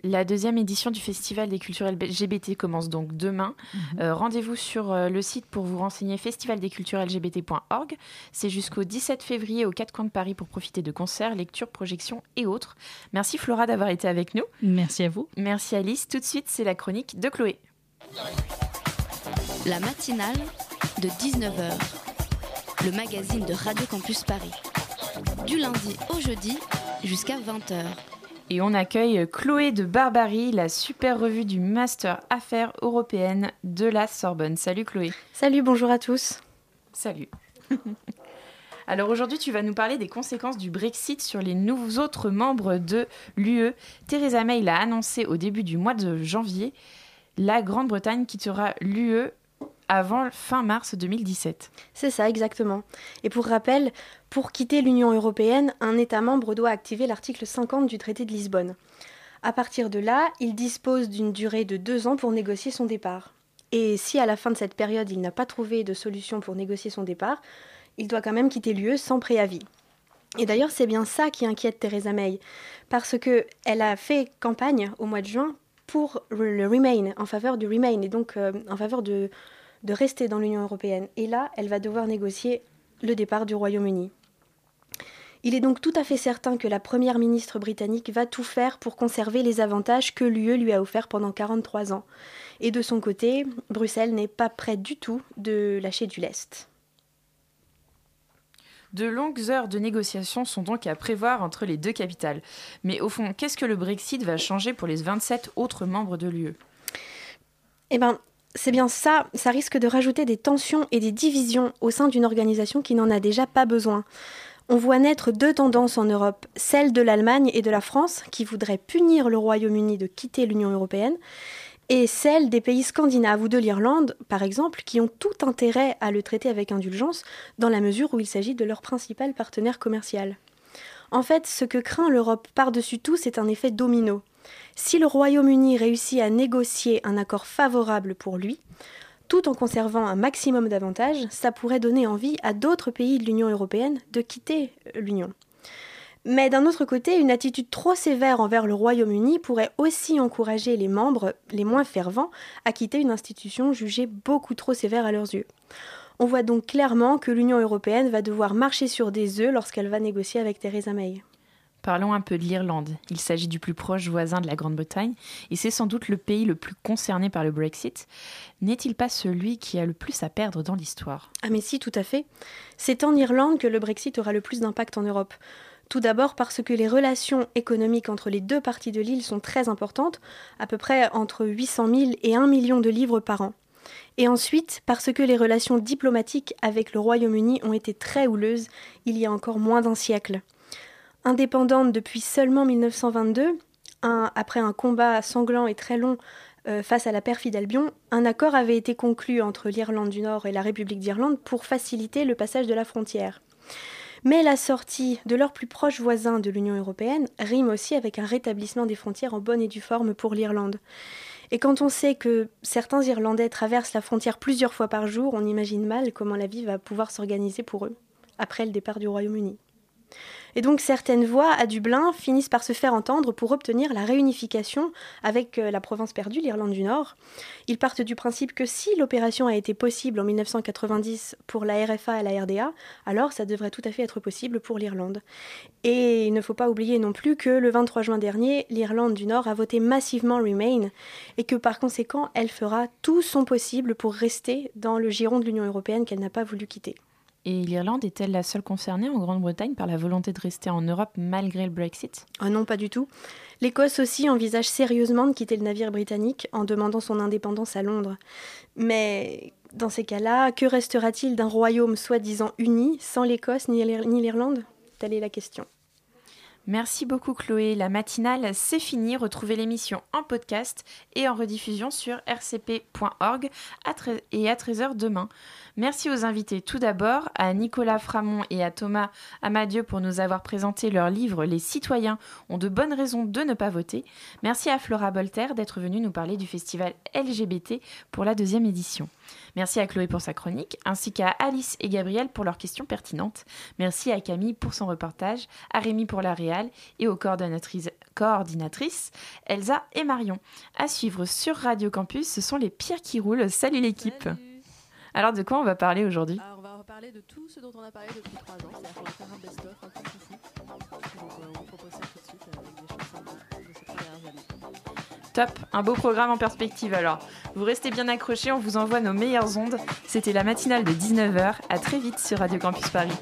La deuxième édition du Festival des cultures LGBT commence donc demain. Euh, Rendez-vous sur euh, le site pour vous renseigner festivaldescultureslgbt.org. C'est jusqu'au 17 février aux quatre coins de Paris pour profiter de concerts, lectures, projections et autres. Merci Flora d'avoir été avec nous. Merci à vous. Merci Alice. Tout de suite, c'est la chronique de Chloé. La matinale de 19h, le magazine de Radio Campus Paris. Du lundi au jeudi jusqu'à 20h. Et on accueille Chloé de Barbarie, la super revue du Master Affaires européennes de la Sorbonne. Salut Chloé. Salut, bonjour à tous. Salut. *laughs* Alors aujourd'hui, tu vas nous parler des conséquences du Brexit sur les nouveaux autres membres de l'UE. Theresa May l'a annoncé au début du mois de janvier. La Grande-Bretagne quittera l'UE avant fin mars 2017. C'est ça, exactement. Et pour rappel, pour quitter l'Union européenne, un État membre doit activer l'article 50 du traité de Lisbonne. À partir de là, il dispose d'une durée de deux ans pour négocier son départ. Et si à la fin de cette période, il n'a pas trouvé de solution pour négocier son départ, il doit quand même quitter l'UE sans préavis. Et d'ailleurs, c'est bien ça qui inquiète Theresa May, parce que elle a fait campagne au mois de juin pour le Remain, en faveur du Remain, et donc euh, en faveur de, de rester dans l'Union européenne. Et là, elle va devoir négocier le départ du Royaume-Uni. Il est donc tout à fait certain que la première ministre britannique va tout faire pour conserver les avantages que l'UE lui a offerts pendant 43 ans. Et de son côté, Bruxelles n'est pas prête du tout de lâcher du lest. De longues heures de négociations sont donc à prévoir entre les deux capitales. Mais au fond, qu'est-ce que le Brexit va changer pour les 27 autres membres de l'UE Eh ben, c'est bien ça, ça risque de rajouter des tensions et des divisions au sein d'une organisation qui n'en a déjà pas besoin. On voit naître deux tendances en Europe, celle de l'Allemagne et de la France, qui voudraient punir le Royaume-Uni de quitter l'Union européenne, et celle des pays scandinaves ou de l'Irlande, par exemple, qui ont tout intérêt à le traiter avec indulgence, dans la mesure où il s'agit de leur principal partenaire commercial. En fait, ce que craint l'Europe par-dessus tout, c'est un effet domino. Si le Royaume-Uni réussit à négocier un accord favorable pour lui, tout en conservant un maximum d'avantages, ça pourrait donner envie à d'autres pays de l'Union européenne de quitter l'Union. Mais d'un autre côté, une attitude trop sévère envers le Royaume-Uni pourrait aussi encourager les membres les moins fervents à quitter une institution jugée beaucoup trop sévère à leurs yeux. On voit donc clairement que l'Union européenne va devoir marcher sur des œufs lorsqu'elle va négocier avec Theresa May. Parlons un peu de l'Irlande. Il s'agit du plus proche voisin de la Grande-Bretagne et c'est sans doute le pays le plus concerné par le Brexit. N'est-il pas celui qui a le plus à perdre dans l'histoire? Ah mais si, tout à fait. C'est en Irlande que le Brexit aura le plus d'impact en Europe. Tout d'abord parce que les relations économiques entre les deux parties de l'île sont très importantes, à peu près entre 800 000 et 1 million de livres par an. Et ensuite parce que les relations diplomatiques avec le Royaume-Uni ont été très houleuses il y a encore moins d'un siècle. Indépendante depuis seulement 1922, un- après un combat sanglant et très long euh, face à la perfide Albion, un accord avait été conclu entre l'Irlande du Nord et la République d'Irlande pour faciliter le passage de la frontière. Mais la sortie de leurs plus proches voisins de l'Union européenne rime aussi avec un rétablissement des frontières en bonne et due forme pour l'Irlande. Et quand on sait que certains Irlandais traversent la frontière plusieurs fois par jour, on imagine mal comment la vie va pouvoir s'organiser pour eux après le départ du Royaume-Uni. Et donc certaines voix à Dublin finissent par se faire entendre pour obtenir la réunification avec euh, la province perdue, l'Irlande du Nord. Ils partent du principe que si l'opération a été possible en 1990 pour la RFA et la RDA, alors ça devrait tout à fait être possible pour l'Irlande. Et il ne faut pas oublier non plus que le 23 juin dernier, l'Irlande du Nord a voté massivement Remain et que par conséquent, elle fera tout son possible pour rester dans le giron de l'Union européenne qu'elle n'a pas voulu quitter. Et l'Irlande est-elle la seule concernée en Grande-Bretagne par la volonté de rester en Europe malgré le Brexit? Ah non, pas du tout. L'Écosse aussi envisage sérieusement de quitter le navire britannique en demandant son indépendance à Londres. Mais dans ces cas-là, que restera-t-il d'un royaume soi-disant uni sans l'Écosse ni l'Ir- ni l'Irlande? Telle est la question. Merci beaucoup Chloé. La matinale, c'est fini. Retrouvez l'émission en podcast et en rediffusion sur rcp.org et à 13h demain. Merci aux invités tout d'abord, à Nicolas Framont et à Thomas Amadieu pour nous avoir présenté leur livre Les citoyens ont de bonnes raisons de ne pas voter. Merci à Flora Bolter d'être venue nous parler du festival LGBT pour la deuxième édition. Merci à Chloé pour sa chronique, ainsi qu'à Alice et Gabriel pour leurs questions pertinentes. Merci à Camille pour son reportage, à Rémi pour la réal et aux coordonnatrices, coordinatrices Elsa et Marion. À suivre sur Radio Campus, ce sont les pires qui roulent. Salut l'équipe Alors de quoi on va parler aujourd'hui? On va reparler de tout ce dont on a parlé depuis trois ans. C'est-à-dire qu'on va faire un best-of, un peu foufou. Donc, on vous propose ça Top, un beau programme en perspective alors. Vous restez bien accrochés, on vous envoie nos meilleures ondes. C'était la matinale de 19h. À très vite sur Radio Campus Paris.